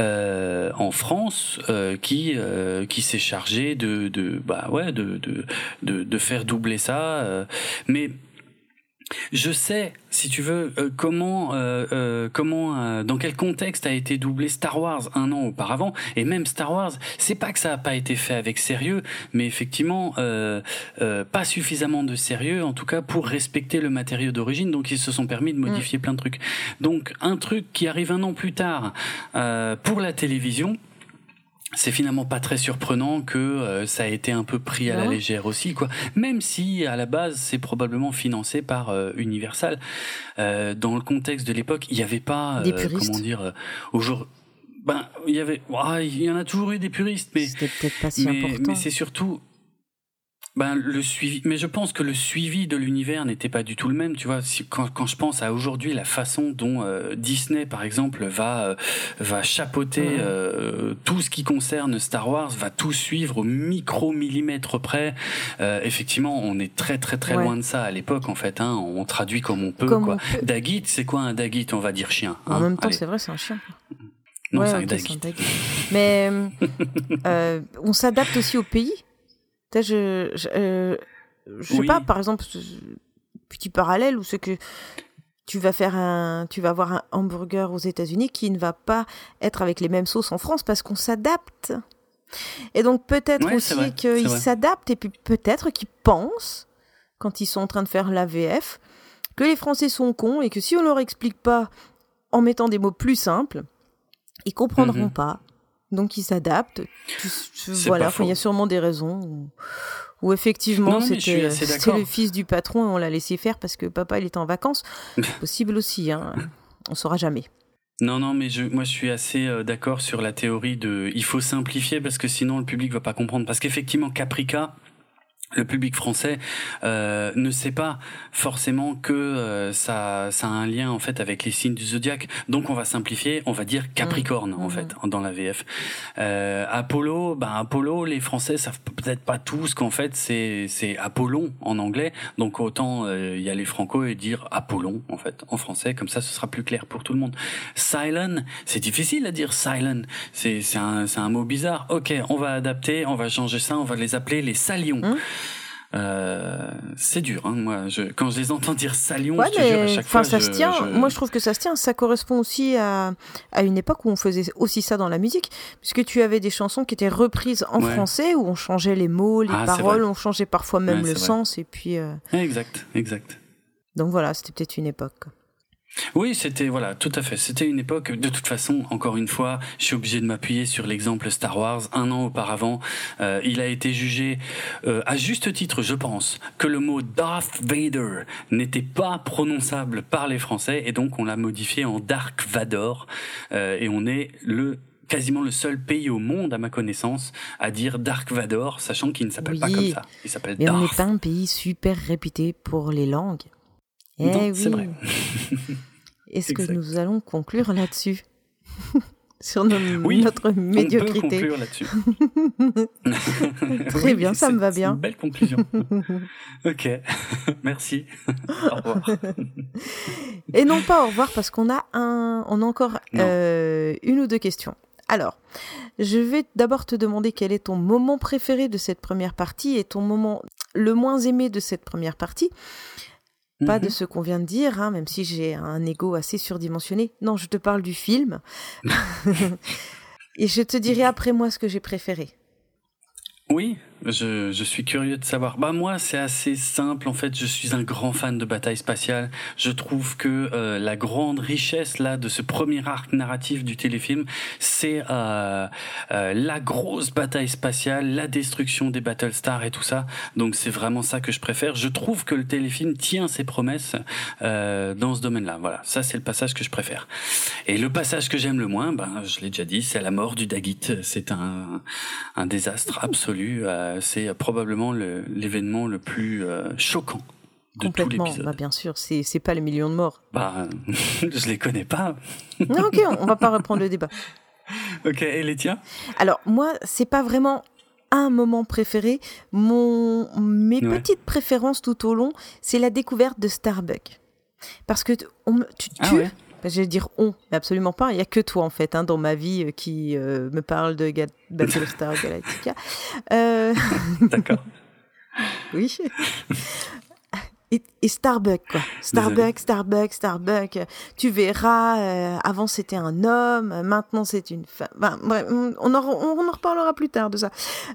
euh, en France euh, qui qui s'est chargé de, de bah ouais de de de, de faire doubler ça. mais je sais, si tu veux, euh, comment, euh, euh, comment, dans quel contexte a été doublé Star Wars un an auparavant, et même Star Wars, c'est pas que ça a pas été fait avec sérieux, mais effectivement, pas suffisamment de sérieux, en tout cas pour respecter le matériau d'origine. Donc ils se sont permis de modifier mm. plein de trucs. Donc un truc qui arrive un an plus tard pour la télévision c'est finalement pas très surprenant que euh, ça a été un peu pris à la légère aussi quoi. Même si à la base c'est probablement financé par euh, Universal euh, dans le contexte de l'époque il n'y avait pas comment dire aujourd'hui ben il y avait il y en a toujours eu des puristes mais pas si mais c'est surtout ben le suivi, mais je pense que le suivi de l'univers n'était pas du tout le même. Tu vois, quand, quand je pense à aujourd'hui la façon dont euh, Disney, par exemple, va euh, va chapeauter euh, tout ce qui concerne Star Wars, va tout suivre au micro millimètre près. effectivement, on est très très très loin de ça à l'époque. En fait, hein, on traduit comme on peut. quoi. Dagit, c'est quoi un Dagit On va dire chien. en hein? même temps, c'est vrai, c'est un chien. Non, c'est un, Dagit. Mais (laughs) on s'adapte aussi au pays je, je, euh, je sais pas, par exemple, petit parallèle où c'est que tu vas faire un, tu vas avoir un hamburger aux États-Unis qui ne va pas être avec les mêmes sauces en France parce qu'on s'adapte. Et donc peut-être aussi qu'ils s'adaptent et puis peut-être qu'ils pensent quand ils sont en train de faire la VF que les Français sont cons et que si on leur explique pas en mettant des mots plus simples, ils comprendront mhm. pas donc ils s'adaptent. Voilà, il y a sûrement des raisons. Où effectivement, c'était le fils du patron et on l'a laissé faire parce que papa il était en vacances. (laughs) Possible aussi, hein. on saura jamais. Non, non, mais je, moi je suis assez euh, d'accord sur la théorie de il faut simplifier parce que sinon le public va pas comprendre. Parce qu'effectivement, Caprica, le public français euh, ne sait pas forcément que euh, ça, ça a un lien en fait avec les signes du zodiaque. Donc on va simplifier, on va dire Capricorne en mmh. fait dans la VF. Euh, Apollo, ben Apollo, les Français savent peut-être pas tous qu'en fait c'est c'est Apollon en anglais. Donc autant euh, y aller franco et dire Apollon en fait en français, comme ça ce sera plus clair pour tout le monde. Silent, c'est difficile à dire silent. C'est c'est un c'est un mot bizarre. Ok, on va adapter, on va changer ça, on va les appeler les salions. Mmh. Euh, c'est dur, hein, moi. Je, quand je les entends dire Salion, je te jure, à chaque fois. ça se tient. Moi, je trouve que ça se tient. Ça correspond aussi à, à une époque où on faisait aussi ça dans la musique, puisque tu avais des chansons qui étaient reprises en français, où on changeait les mots, les ah, paroles, on changeait parfois même le sens, et puis. Euh... Exact, exact. Donc voilà, c'était peut-être une époque. Oui, c'était voilà, tout à fait. C'était une époque. De toute façon, encore une fois, je suis obligé de m'appuyer sur l'exemple Star Wars. Un an auparavant, euh, il a été jugé euh, à juste titre, je pense, que le mot Darth Vader n'était pas prononçable par les Français, et donc on l'a modifié en Dark Vador, euh, et on est le quasiment le seul pays au monde, à ma connaissance, à dire Dark Vador, sachant qu'il ne s'appelle pas comme ça. Il s'appelle Mais on n'est pas un pays super réputé pour les langues. Eh c'est vrai. (laughs) Est-ce que nous allons conclure là-dessus (laughs) Sur (laughs) notre médiocrité. On peut conclure là-dessus. Très bien, ça me va bien. Une belle conclusion. ok, merci. au revoir. Et non pas au revoir parce qu'on a un, on a encore euh, une ou deux questions. Alors, je vais d'abord te demander quel est ton moment préféré de cette première partie et ton moment le moins aimé de cette première partie. Pas de mhm. ce qu'on vient de dire, hein, même si j'ai un ego assez surdimensionné. Non, je te parle du film. (laughs) Et je te dirai après moi ce que j'ai préféré. Oui, je, je, suis curieux de savoir. Bah moi, c'est assez simple en fait. Je suis un grand fan de bataille spatiale. Je trouve que euh, la grande richesse là de ce premier arc narratif du téléfilm, c'est euh, euh, la grosse bataille spatiale, la destruction des Battlestars et tout ça. Donc c'est vraiment ça que je préfère. Je trouve que le téléfilm tient ses promesses euh, dans ce domaine-là. Voilà, ça c'est le passage que je préfère. Et le passage que j'aime le moins, ben je l'ai déjà dit, c'est la mort du Dagit. C'est un, un désastre absolu. Euh, c'est probablement l'événement le, plus euh, choquant de tout l'épisode. Bah bien sûr, c'est pas les millions de morts. Bah, (laughs) je les connais pas. non, ok, on, va pas reprendre le débat. (laughs) Ok, et les tiens? Alors moi, c'est pas vraiment un moment préféré. Mon mes petites préférences tout au long, c'est la découverte de Starbuck. Parce que on, tu, ah tu je vais dire on, mais absolument pas. Il n'y a que toi, en fait, hein, dans ma vie euh, qui euh, me parle de (laughs) Battlestar Galactica. Euh... (laughs) D'accord. oui. Et, Starbuck, quoi. Starbuck, Starbuck, Starbuck. Tu verras, euh, avant c'était un homme, maintenant c'est une femme. on, en, on, en reparlera plus tard de ça.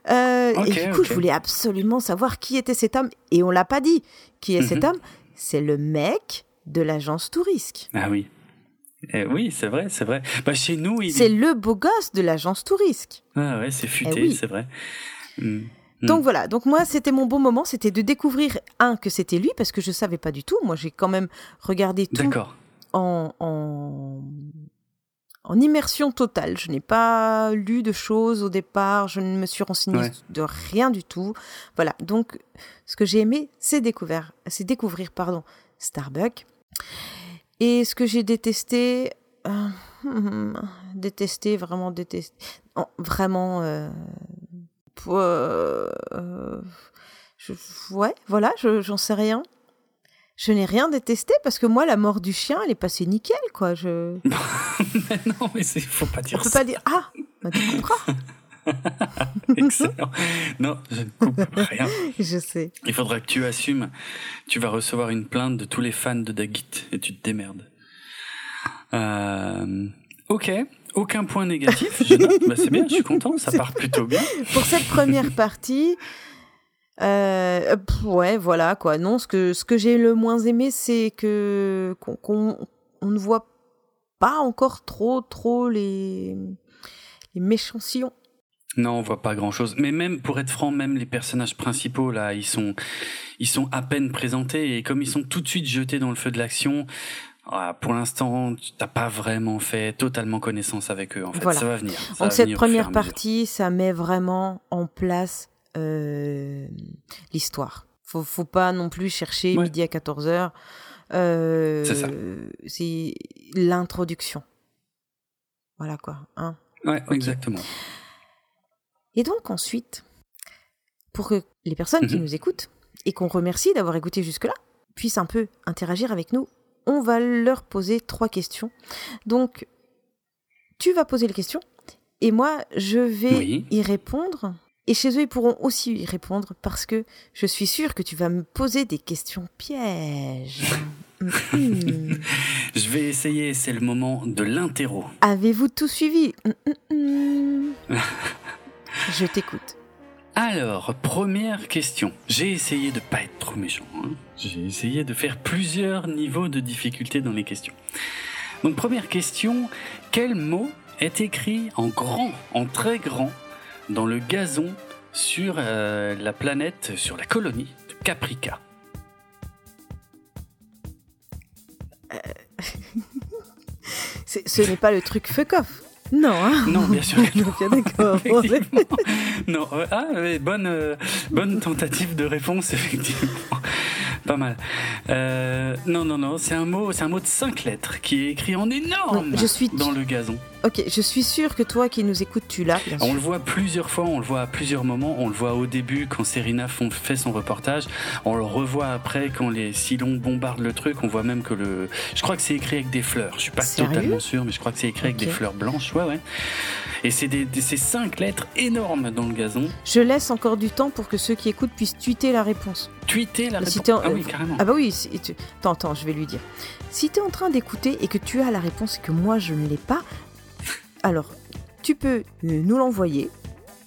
et du coup, je voulais absolument savoir qui était cet homme. Et on l'a pas dit. Qui est cet mhm. homme C'est le mec de l'agence Tourisque. Ah oui. Eh oui, c'est vrai, c'est vrai. Bah, chez nous, il... c'est le beau gosse de l'agence Tourisque. Ah ouais, c'est futé, eh c'est vrai. Hmm. Donc hmm. voilà, donc moi c'était mon beau moment, c'était de découvrir un que c'était lui parce que je savais pas du tout. Moi j'ai quand même regardé tout en, en, en immersion totale. Je n'ai pas lu de choses au départ, je ne me suis renseignée de rien du tout. Voilà, donc ce que j'ai aimé, c'est découvrir, c'est découvrir pardon Starbuck. Et ce que j'ai détesté, euh, (laughs) détesté, vraiment détesté, vraiment, euh, euh, je, ouais, voilà, j'en sais rien. Je n'ai rien détesté parce que moi, la mort du chien, elle est passée nickel, quoi. Je... (laughs) mais non, mais faut pas dire On peut pas dire ah, bah, tu comprends. (laughs) (laughs) Excellent. Non, je ne coupe rien. (laughs) Je sais. Il faudra que tu assumes. Tu vas recevoir une plainte de tous les fans de Dagit et tu te démerdes. Euh, ok. Aucun point négatif. bah, c'est bien, je suis content. Ça part plutôt bien. (laughs) Pour cette première partie, euh, ouais, voilà quoi. Non, ce que ce que j'ai le moins aimé, c'est que qu'on on ne voit pas encore trop trop les les méchants sillons Non, on voit pas grand chose. Mais même, pour être franc, même les personnages principaux, là, ils sont, ils sont à peine présentés et comme ils sont tout de suite jetés dans le feu de l'action, pour l'instant, tu n'as pas vraiment fait totalement connaissance avec eux. En fait, ça va venir. Donc cette première partie, ça met vraiment en place euh, l'histoire. Faut, faut pas non plus chercher midi à 14 h euh, c'est ça. C'est l'introduction. Voilà quoi. Hein ouais, exactement. Et donc ensuite, pour que les personnes qui mhm. nous écoutent et qu'on remercie d'avoir écouté jusque-là puissent un peu interagir avec nous, on va leur poser trois questions. Donc, tu vas poser les questions et moi, je vais y répondre. Et chez eux, ils pourront aussi y répondre parce que je suis sûre que tu vas me poser des questions pièges. (laughs) je vais essayer, c'est le moment de l'interro. Avez-vous tout suivi? (laughs) Je t'écoute. Alors, première question. J'ai essayé de pas être trop méchant. Hein. J'ai essayé de faire plusieurs niveaux de difficulté dans les questions. Donc, première question. Quel mot est écrit en grand, en très grand, dans le gazon sur euh, la planète, sur la colonie de Caprica? Euh, (laughs) Ce n'est pas le truc fuck off. Non, hein Non, bien sûr. Que non. d'accord. (laughs) non, ah, bonne, euh, bonne tentative de réponse, (laughs) effectivement. Pas mal. Euh, non, non, non, c'est un mot, c'est un mot de cinq lettres qui est écrit en énorme je suis dans le gazon. Ok, je suis sûr que toi qui nous écoutes, tu l'as. On le voit plusieurs fois, on le voit à plusieurs moments. On le voit au début quand Serena fait son reportage. On le revoit après quand les Silons bombardent le truc. On voit même que le. Je crois que c'est écrit avec des fleurs. Je suis pas totalement sûr, mais je crois que c'est écrit avec des fleurs blanches. Ouais, ouais. Et c'est des, ces cinq lettres énormes dans le gazon. Je laisse encore du temps pour que ceux qui écoutent puissent tweeter la réponse. Tweeter la réponse Ah oui, carrément. Ah bah oui, tu... attends, attends, je vais lui dire. Si tu es en train d'écouter et que tu as la réponse et que moi je ne l'ai pas, alors tu peux nous l'envoyer.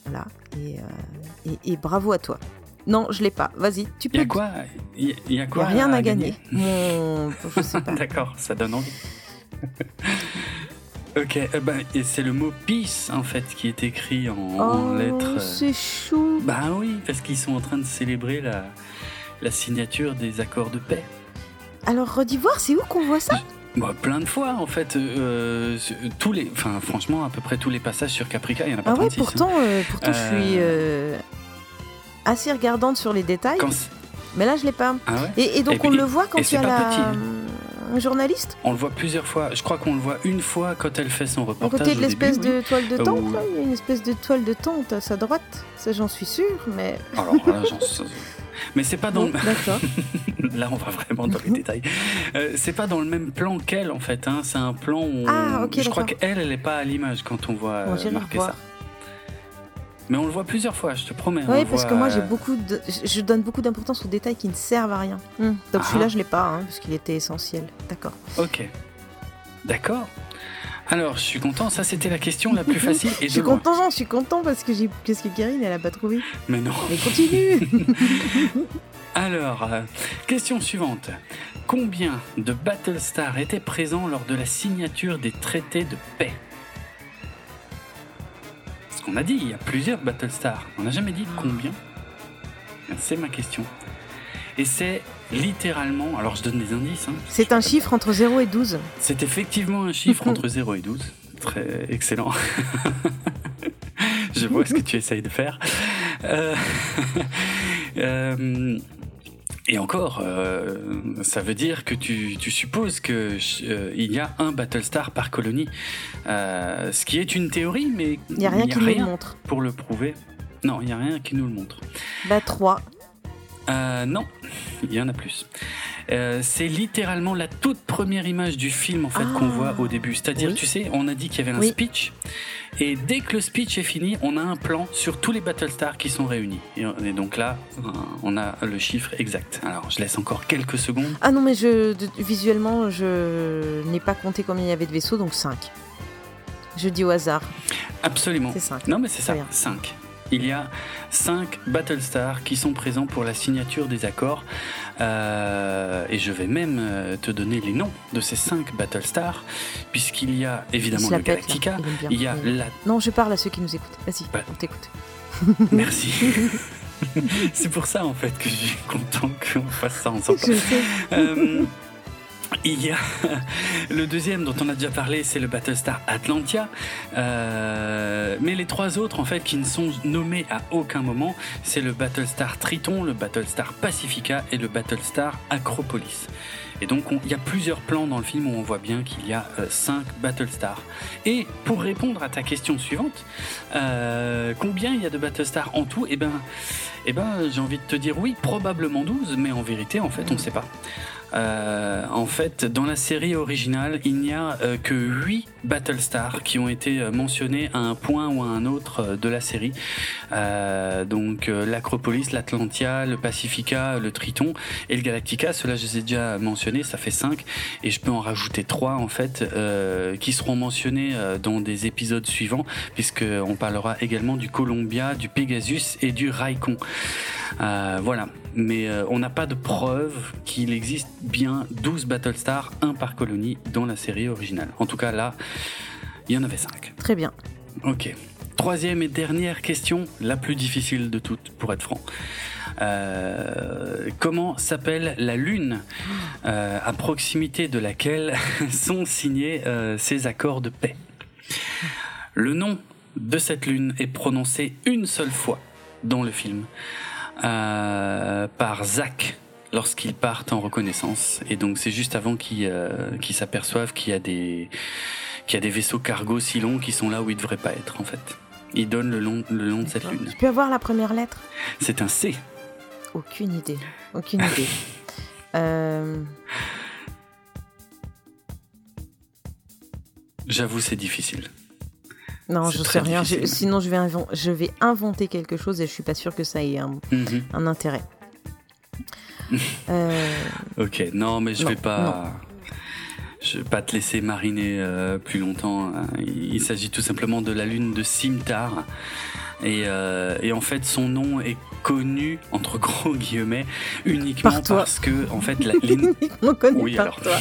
Voilà. Et, euh, et, bravo à toi. Non, je l'ai pas. Vas-y, tu peux. Il y a quoi Il y, a quoi rien à, gagner. Mon... (laughs) D'accord, ça donne envie. (laughs) Ok, euh, bah, et c'est le mot peace en fait qui est écrit en, oh, lettres. Euh. C'est chou. Bah oui, parce qu'ils sont en train de célébrer la, la signature des accords de paix. Alors redis voir, c'est où qu'on voit ça? Bah, plein de fois en fait, euh, tous les, enfin franchement à peu près tous les passages sur Caprica, il y en a pas ah ouais, pourtant, hein. pourtant je suis assez regardante sur les détails. Mais là je l'ai pas. Ah et, donc on le voit quand tu as la journaliste? On le voit plusieurs fois. Je crois qu'on le voit une fois quand elle fait son reportage. À côté de l'espèce de toile de tente, il y a une espèce de toile de tente à sa droite. Ça, j'en suis sûr, mais. Alors là, j'en (laughs) Mais c'est pas dans le. D'accord. (laughs) là, on va vraiment dans les détails. Euh, c'est pas dans le même plan qu'elle, en fait. Hein. C'est un plan où. Ah, ok. Je crois qu'elle, elle est pas à l'image quand on voit euh, marquer ça. Mais on le voit plusieurs fois, je te promets. Oui, parce que moi, j'ai beaucoup de... je donne beaucoup d'importance aux détails qui ne servent à rien. Hmm. Donc celui-là, je l'ai pas, hein, parce qu'il était essentiel. D'accord. Ok. D'accord. Alors, je suis content, ça c'était la question la plus (laughs) facile. Et je suis content, je suis content parce que j'ai, qu'est-ce que Karine elle a pas trouvé? Mais non. Mais continue. (laughs) Alors, euh, question suivante. Combien de Battlestar étaient présents lors de la signature des traités de paix? On a dit, il y a plusieurs Battlestar. On n'a jamais dit combien? C'est ma question. Et c'est littéralement, alors je donne des indices. Hein. c'est un chiffre entre 0 et 12. C'est effectivement un chiffre entre (laughs) 0 et 12. Très excellent. (laughs) je vois ce que tu essayes de faire. Euh, (laughs) euh, et encore, euh, ça veut dire que tu, supposes que il y a un Battlestar par colonie, ce qui est une théorie, mais il n'y a rien qui nous le montre pour le prouver. Non, il n'y a rien qui nous le montre. Bah 3. Non, il y en a plus. c'est littéralement la toute première image du film en fait qu'on ah. voit au début. C'est-à-dire, tu sais, on a dit qu'il y avait un speech et dès que le speech est fini, on a un plan sur tous les Battlestars qui sont réunis. Et, donc là, euh, on a le chiffre exact. Alors, je laisse encore quelques secondes. Ah non, mais je, visuellement, je n'ai pas compté combien il y avait de vaisseaux, donc 5. Je dis au hasard. Absolument. C'est 5. Non, mais c'est ça, 5. Il y a 5 Battlestars qui sont présents pour la signature des accords. Euh, et je vais même euh, te donner les noms de ces 5 Battlestars, puisqu'il y a évidemment le Galactica, il y a la... Non, je parle à ceux qui nous écoutent. Vas-y, bah, on t'écoute. (laughs) Merci. (laughs) C'est pour ça en fait que je suis content qu'on fasse ça ensemble. Euh, il y a (laughs) le deuxième dont on a déjà parlé, c'est le Battlestar Atlantia. Euh, mais les trois autres, en fait, qui ne sont nommés à aucun moment, c'est le Battlestar Triton, le Battlestar Pacifica et le Battlestar Acropolis. Et donc, il y a plusieurs plans dans le film où on voit bien qu'il y a euh, cinq Battlestars. Et pour répondre à ta question suivante, euh, combien il y a de Battlestars en tout? Eh ben, eh ben, j'ai envie de te dire oui, probablement 12, mais en vérité, en fait, on ne sait pas. Euh, en fait, dans la série originale, il n'y a euh, que 8 Battlestars qui ont été euh, mentionnés à un point ou à un autre de la série. donc l'Acropolis, l'Atlantia, le Pacifica, le Triton et le Galactica. Cela, je les ai déjà mentionnés, ça fait 5. Et je peux en rajouter 3 en fait, qui seront mentionnés dans des épisodes suivants, puisqu'on parlera également du Columbia, du Pegasus et du Raikon. voilà mais on n'a pas de preuve qu'il existe bien 12 Battlestars, un par colonie, dans la série originale. En tout cas, là, il y en avait 5. Très bien. Ok. Troisième et dernière question, la plus difficile de toutes, pour être franc. Euh, comment s'appelle la lune euh, à proximité de laquelle (laughs) sont signés ces accords de paix? Le nom de cette lune est prononcé une seule fois dans le film. Euh, par Zach lorsqu'ils partent en reconnaissance. Et donc c'est juste avant qu'ils euh, s'aperçoivent qu'il y a des qu'il y a des vaisseaux cargo si longs qui sont là où ils devraient pas être en fait. Ils donnent le long, le long de cette lune. Tu peux avoir la première lettre? C'est un C. Aucune idée. Aucune idée. (laughs) Euh. J'avoue, c'est difficile. Non, je sais rien. sinon, je vais, je vais inventer quelque chose et je suis pas sûr que ça ait un, mhm. intérêt. Euh, (laughs) ok, non, mais je vais pas. Je vais pas te laisser mariner euh, plus longtemps. Hein. Il s'agit tout simplement de la lune de Simtar. Et, euh, et, en fait, son nom est connu entre gros guillemets uniquement parce que en fait la lune. (laughs) oui, par alors. toi.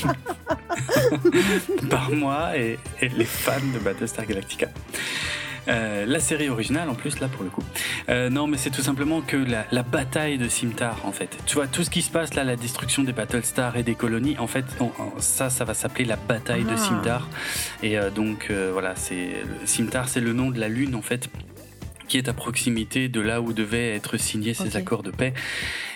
(laughs) par moi et, les fans de Battlestar Galactica. Euh, la série originale en plus là pour le coup. Euh, non mais c'est tout simplement que la, bataille de Simtar en fait. Tu vois tout ce qui se passe là, la destruction des Battlestars et des colonies, en fait ça ça va s'appeler la bataille de ah. Simtar. Et euh, donc voilà c'est Simtar c'est le nom de la lune en fait qui est à proximité de là où devaient être signés ces accords de paix.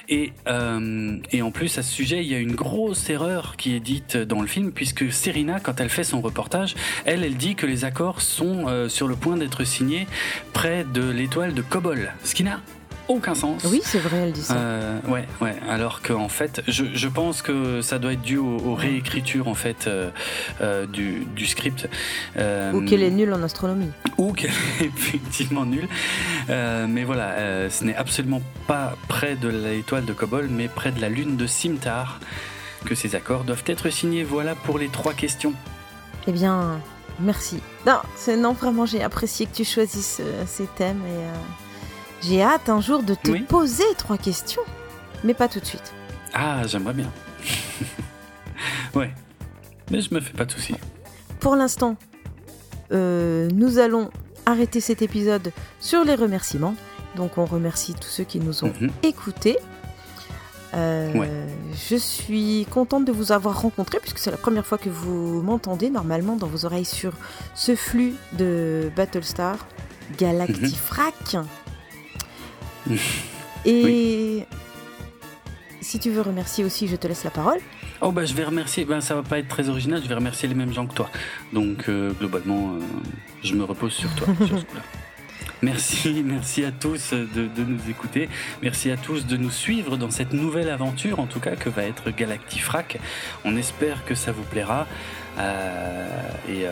Et, euh, et en plus, à ce sujet, il y a une grosse erreur qui est dite dans le film, puisque Serena, quand elle fait son reportage, elle, elle dit que les accords sont euh, sur le point d'être signés près de l'étoile de Kobol, ce qui n'a aucun sens. Oui, c'est vrai, elle dit ça. Euh, ouais, ouais. Alors qu'en fait, je, je, pense que ça doit être dû aux, réécritures en fait euh, euh, du, du, script. Euh, ou qu'elle est nulle en astronomie. Ou qu'elle (laughs) est effectivement nulle. mais voilà, ce n'est absolument pas près de l'étoile de Kobol, mais près de la lune de Simtar que ces accords doivent être signés. Voilà pour les trois questions. Eh bien, merci. Non, non vraiment j'ai apprécié que tu choisisses ces thèmes et. J'ai hâte un jour de te poser trois questions, mais pas tout de suite. Ah, j'aimerais bien. (laughs) ouais, mais je me fais pas de soucis. Pour l'instant, euh, nous allons arrêter cet épisode sur les remerciements. Donc on remercie tous ceux qui nous ont mhm. écoutés. Euh, je suis contente de vous avoir rencontré puisque c'est la première fois que vous m'entendez normalement dans vos oreilles sur ce flux de Battlestar Galactifrac. Mhm. Et si tu veux remercier aussi, je te laisse la parole. Oh bah je vais remercier, ben, ça va pas être très original, je vais remercier les mêmes gens que toi. Donc euh, globalement, euh, je me repose sur toi. (laughs) Merci, merci à tous de, nous écouter. Merci à tous de nous suivre dans cette nouvelle aventure, en tout cas, que va être Galactifrac. On espère que ça vous plaira. Euh, et,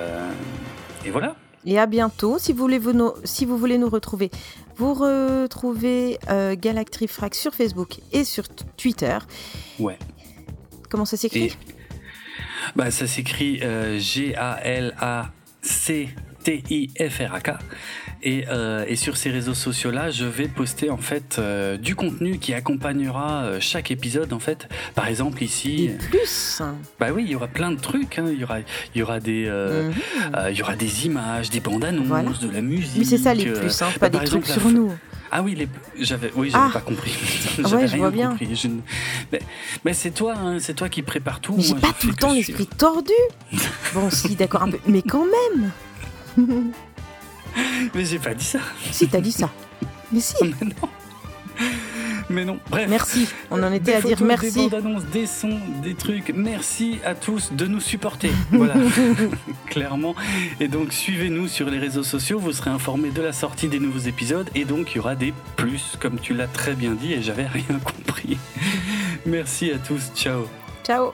et voilà. Et à bientôt. Si vous voulez, vous, si vous voulez nous retrouver, vous retrouvez euh, Galactrifrac sur Facebook et sur Twitter. Ouais. Comment ça s'écrit? Bah, Ça s'écrit euh, G-A-L-A-C-T-I-F-R-A-K. Et, euh, et sur ces réseaux sociaux-là, je vais poster en fait euh, du contenu qui accompagnera euh, chaque épisode en fait. Par exemple ici. Et plus. Bah oui, il y aura plein de trucs. hein. Il y aura, il y aura des, Mhm. il y aura des images, des bandes annonces, Voilà. de la musique. Mais c'est ça les plus, hein, bah, pas des trucs sur nous. Ah oui, les... j'avais, oui, j'avais Ah. pas compris. (laughs) Ouais, je vois bien. compris. Je Mais, mais c'est toi, hein, c'est toi qui prépare tout. Mais j'ai pas tout le temps l'esprit tordu. (laughs) Bon, si, d'accord, un peu. Mais quand même. (laughs) Mais j'ai pas dit ça. Si, t'as dit ça. Mais si. (laughs) Mais non. Mais non. Bref. Merci. On en Des était à dire Des merci. bandes annonces, des sons, des trucs. Merci à tous de nous supporter. (laughs) Voilà, (laughs) clairement. Et donc suivez-nous sur les réseaux sociaux. Vous serez informés de la sortie des nouveaux épisodes. Et donc il y aura des plus, comme tu l'as très bien dit. Et j'avais rien compris. Merci à tous. Ciao. Ciao.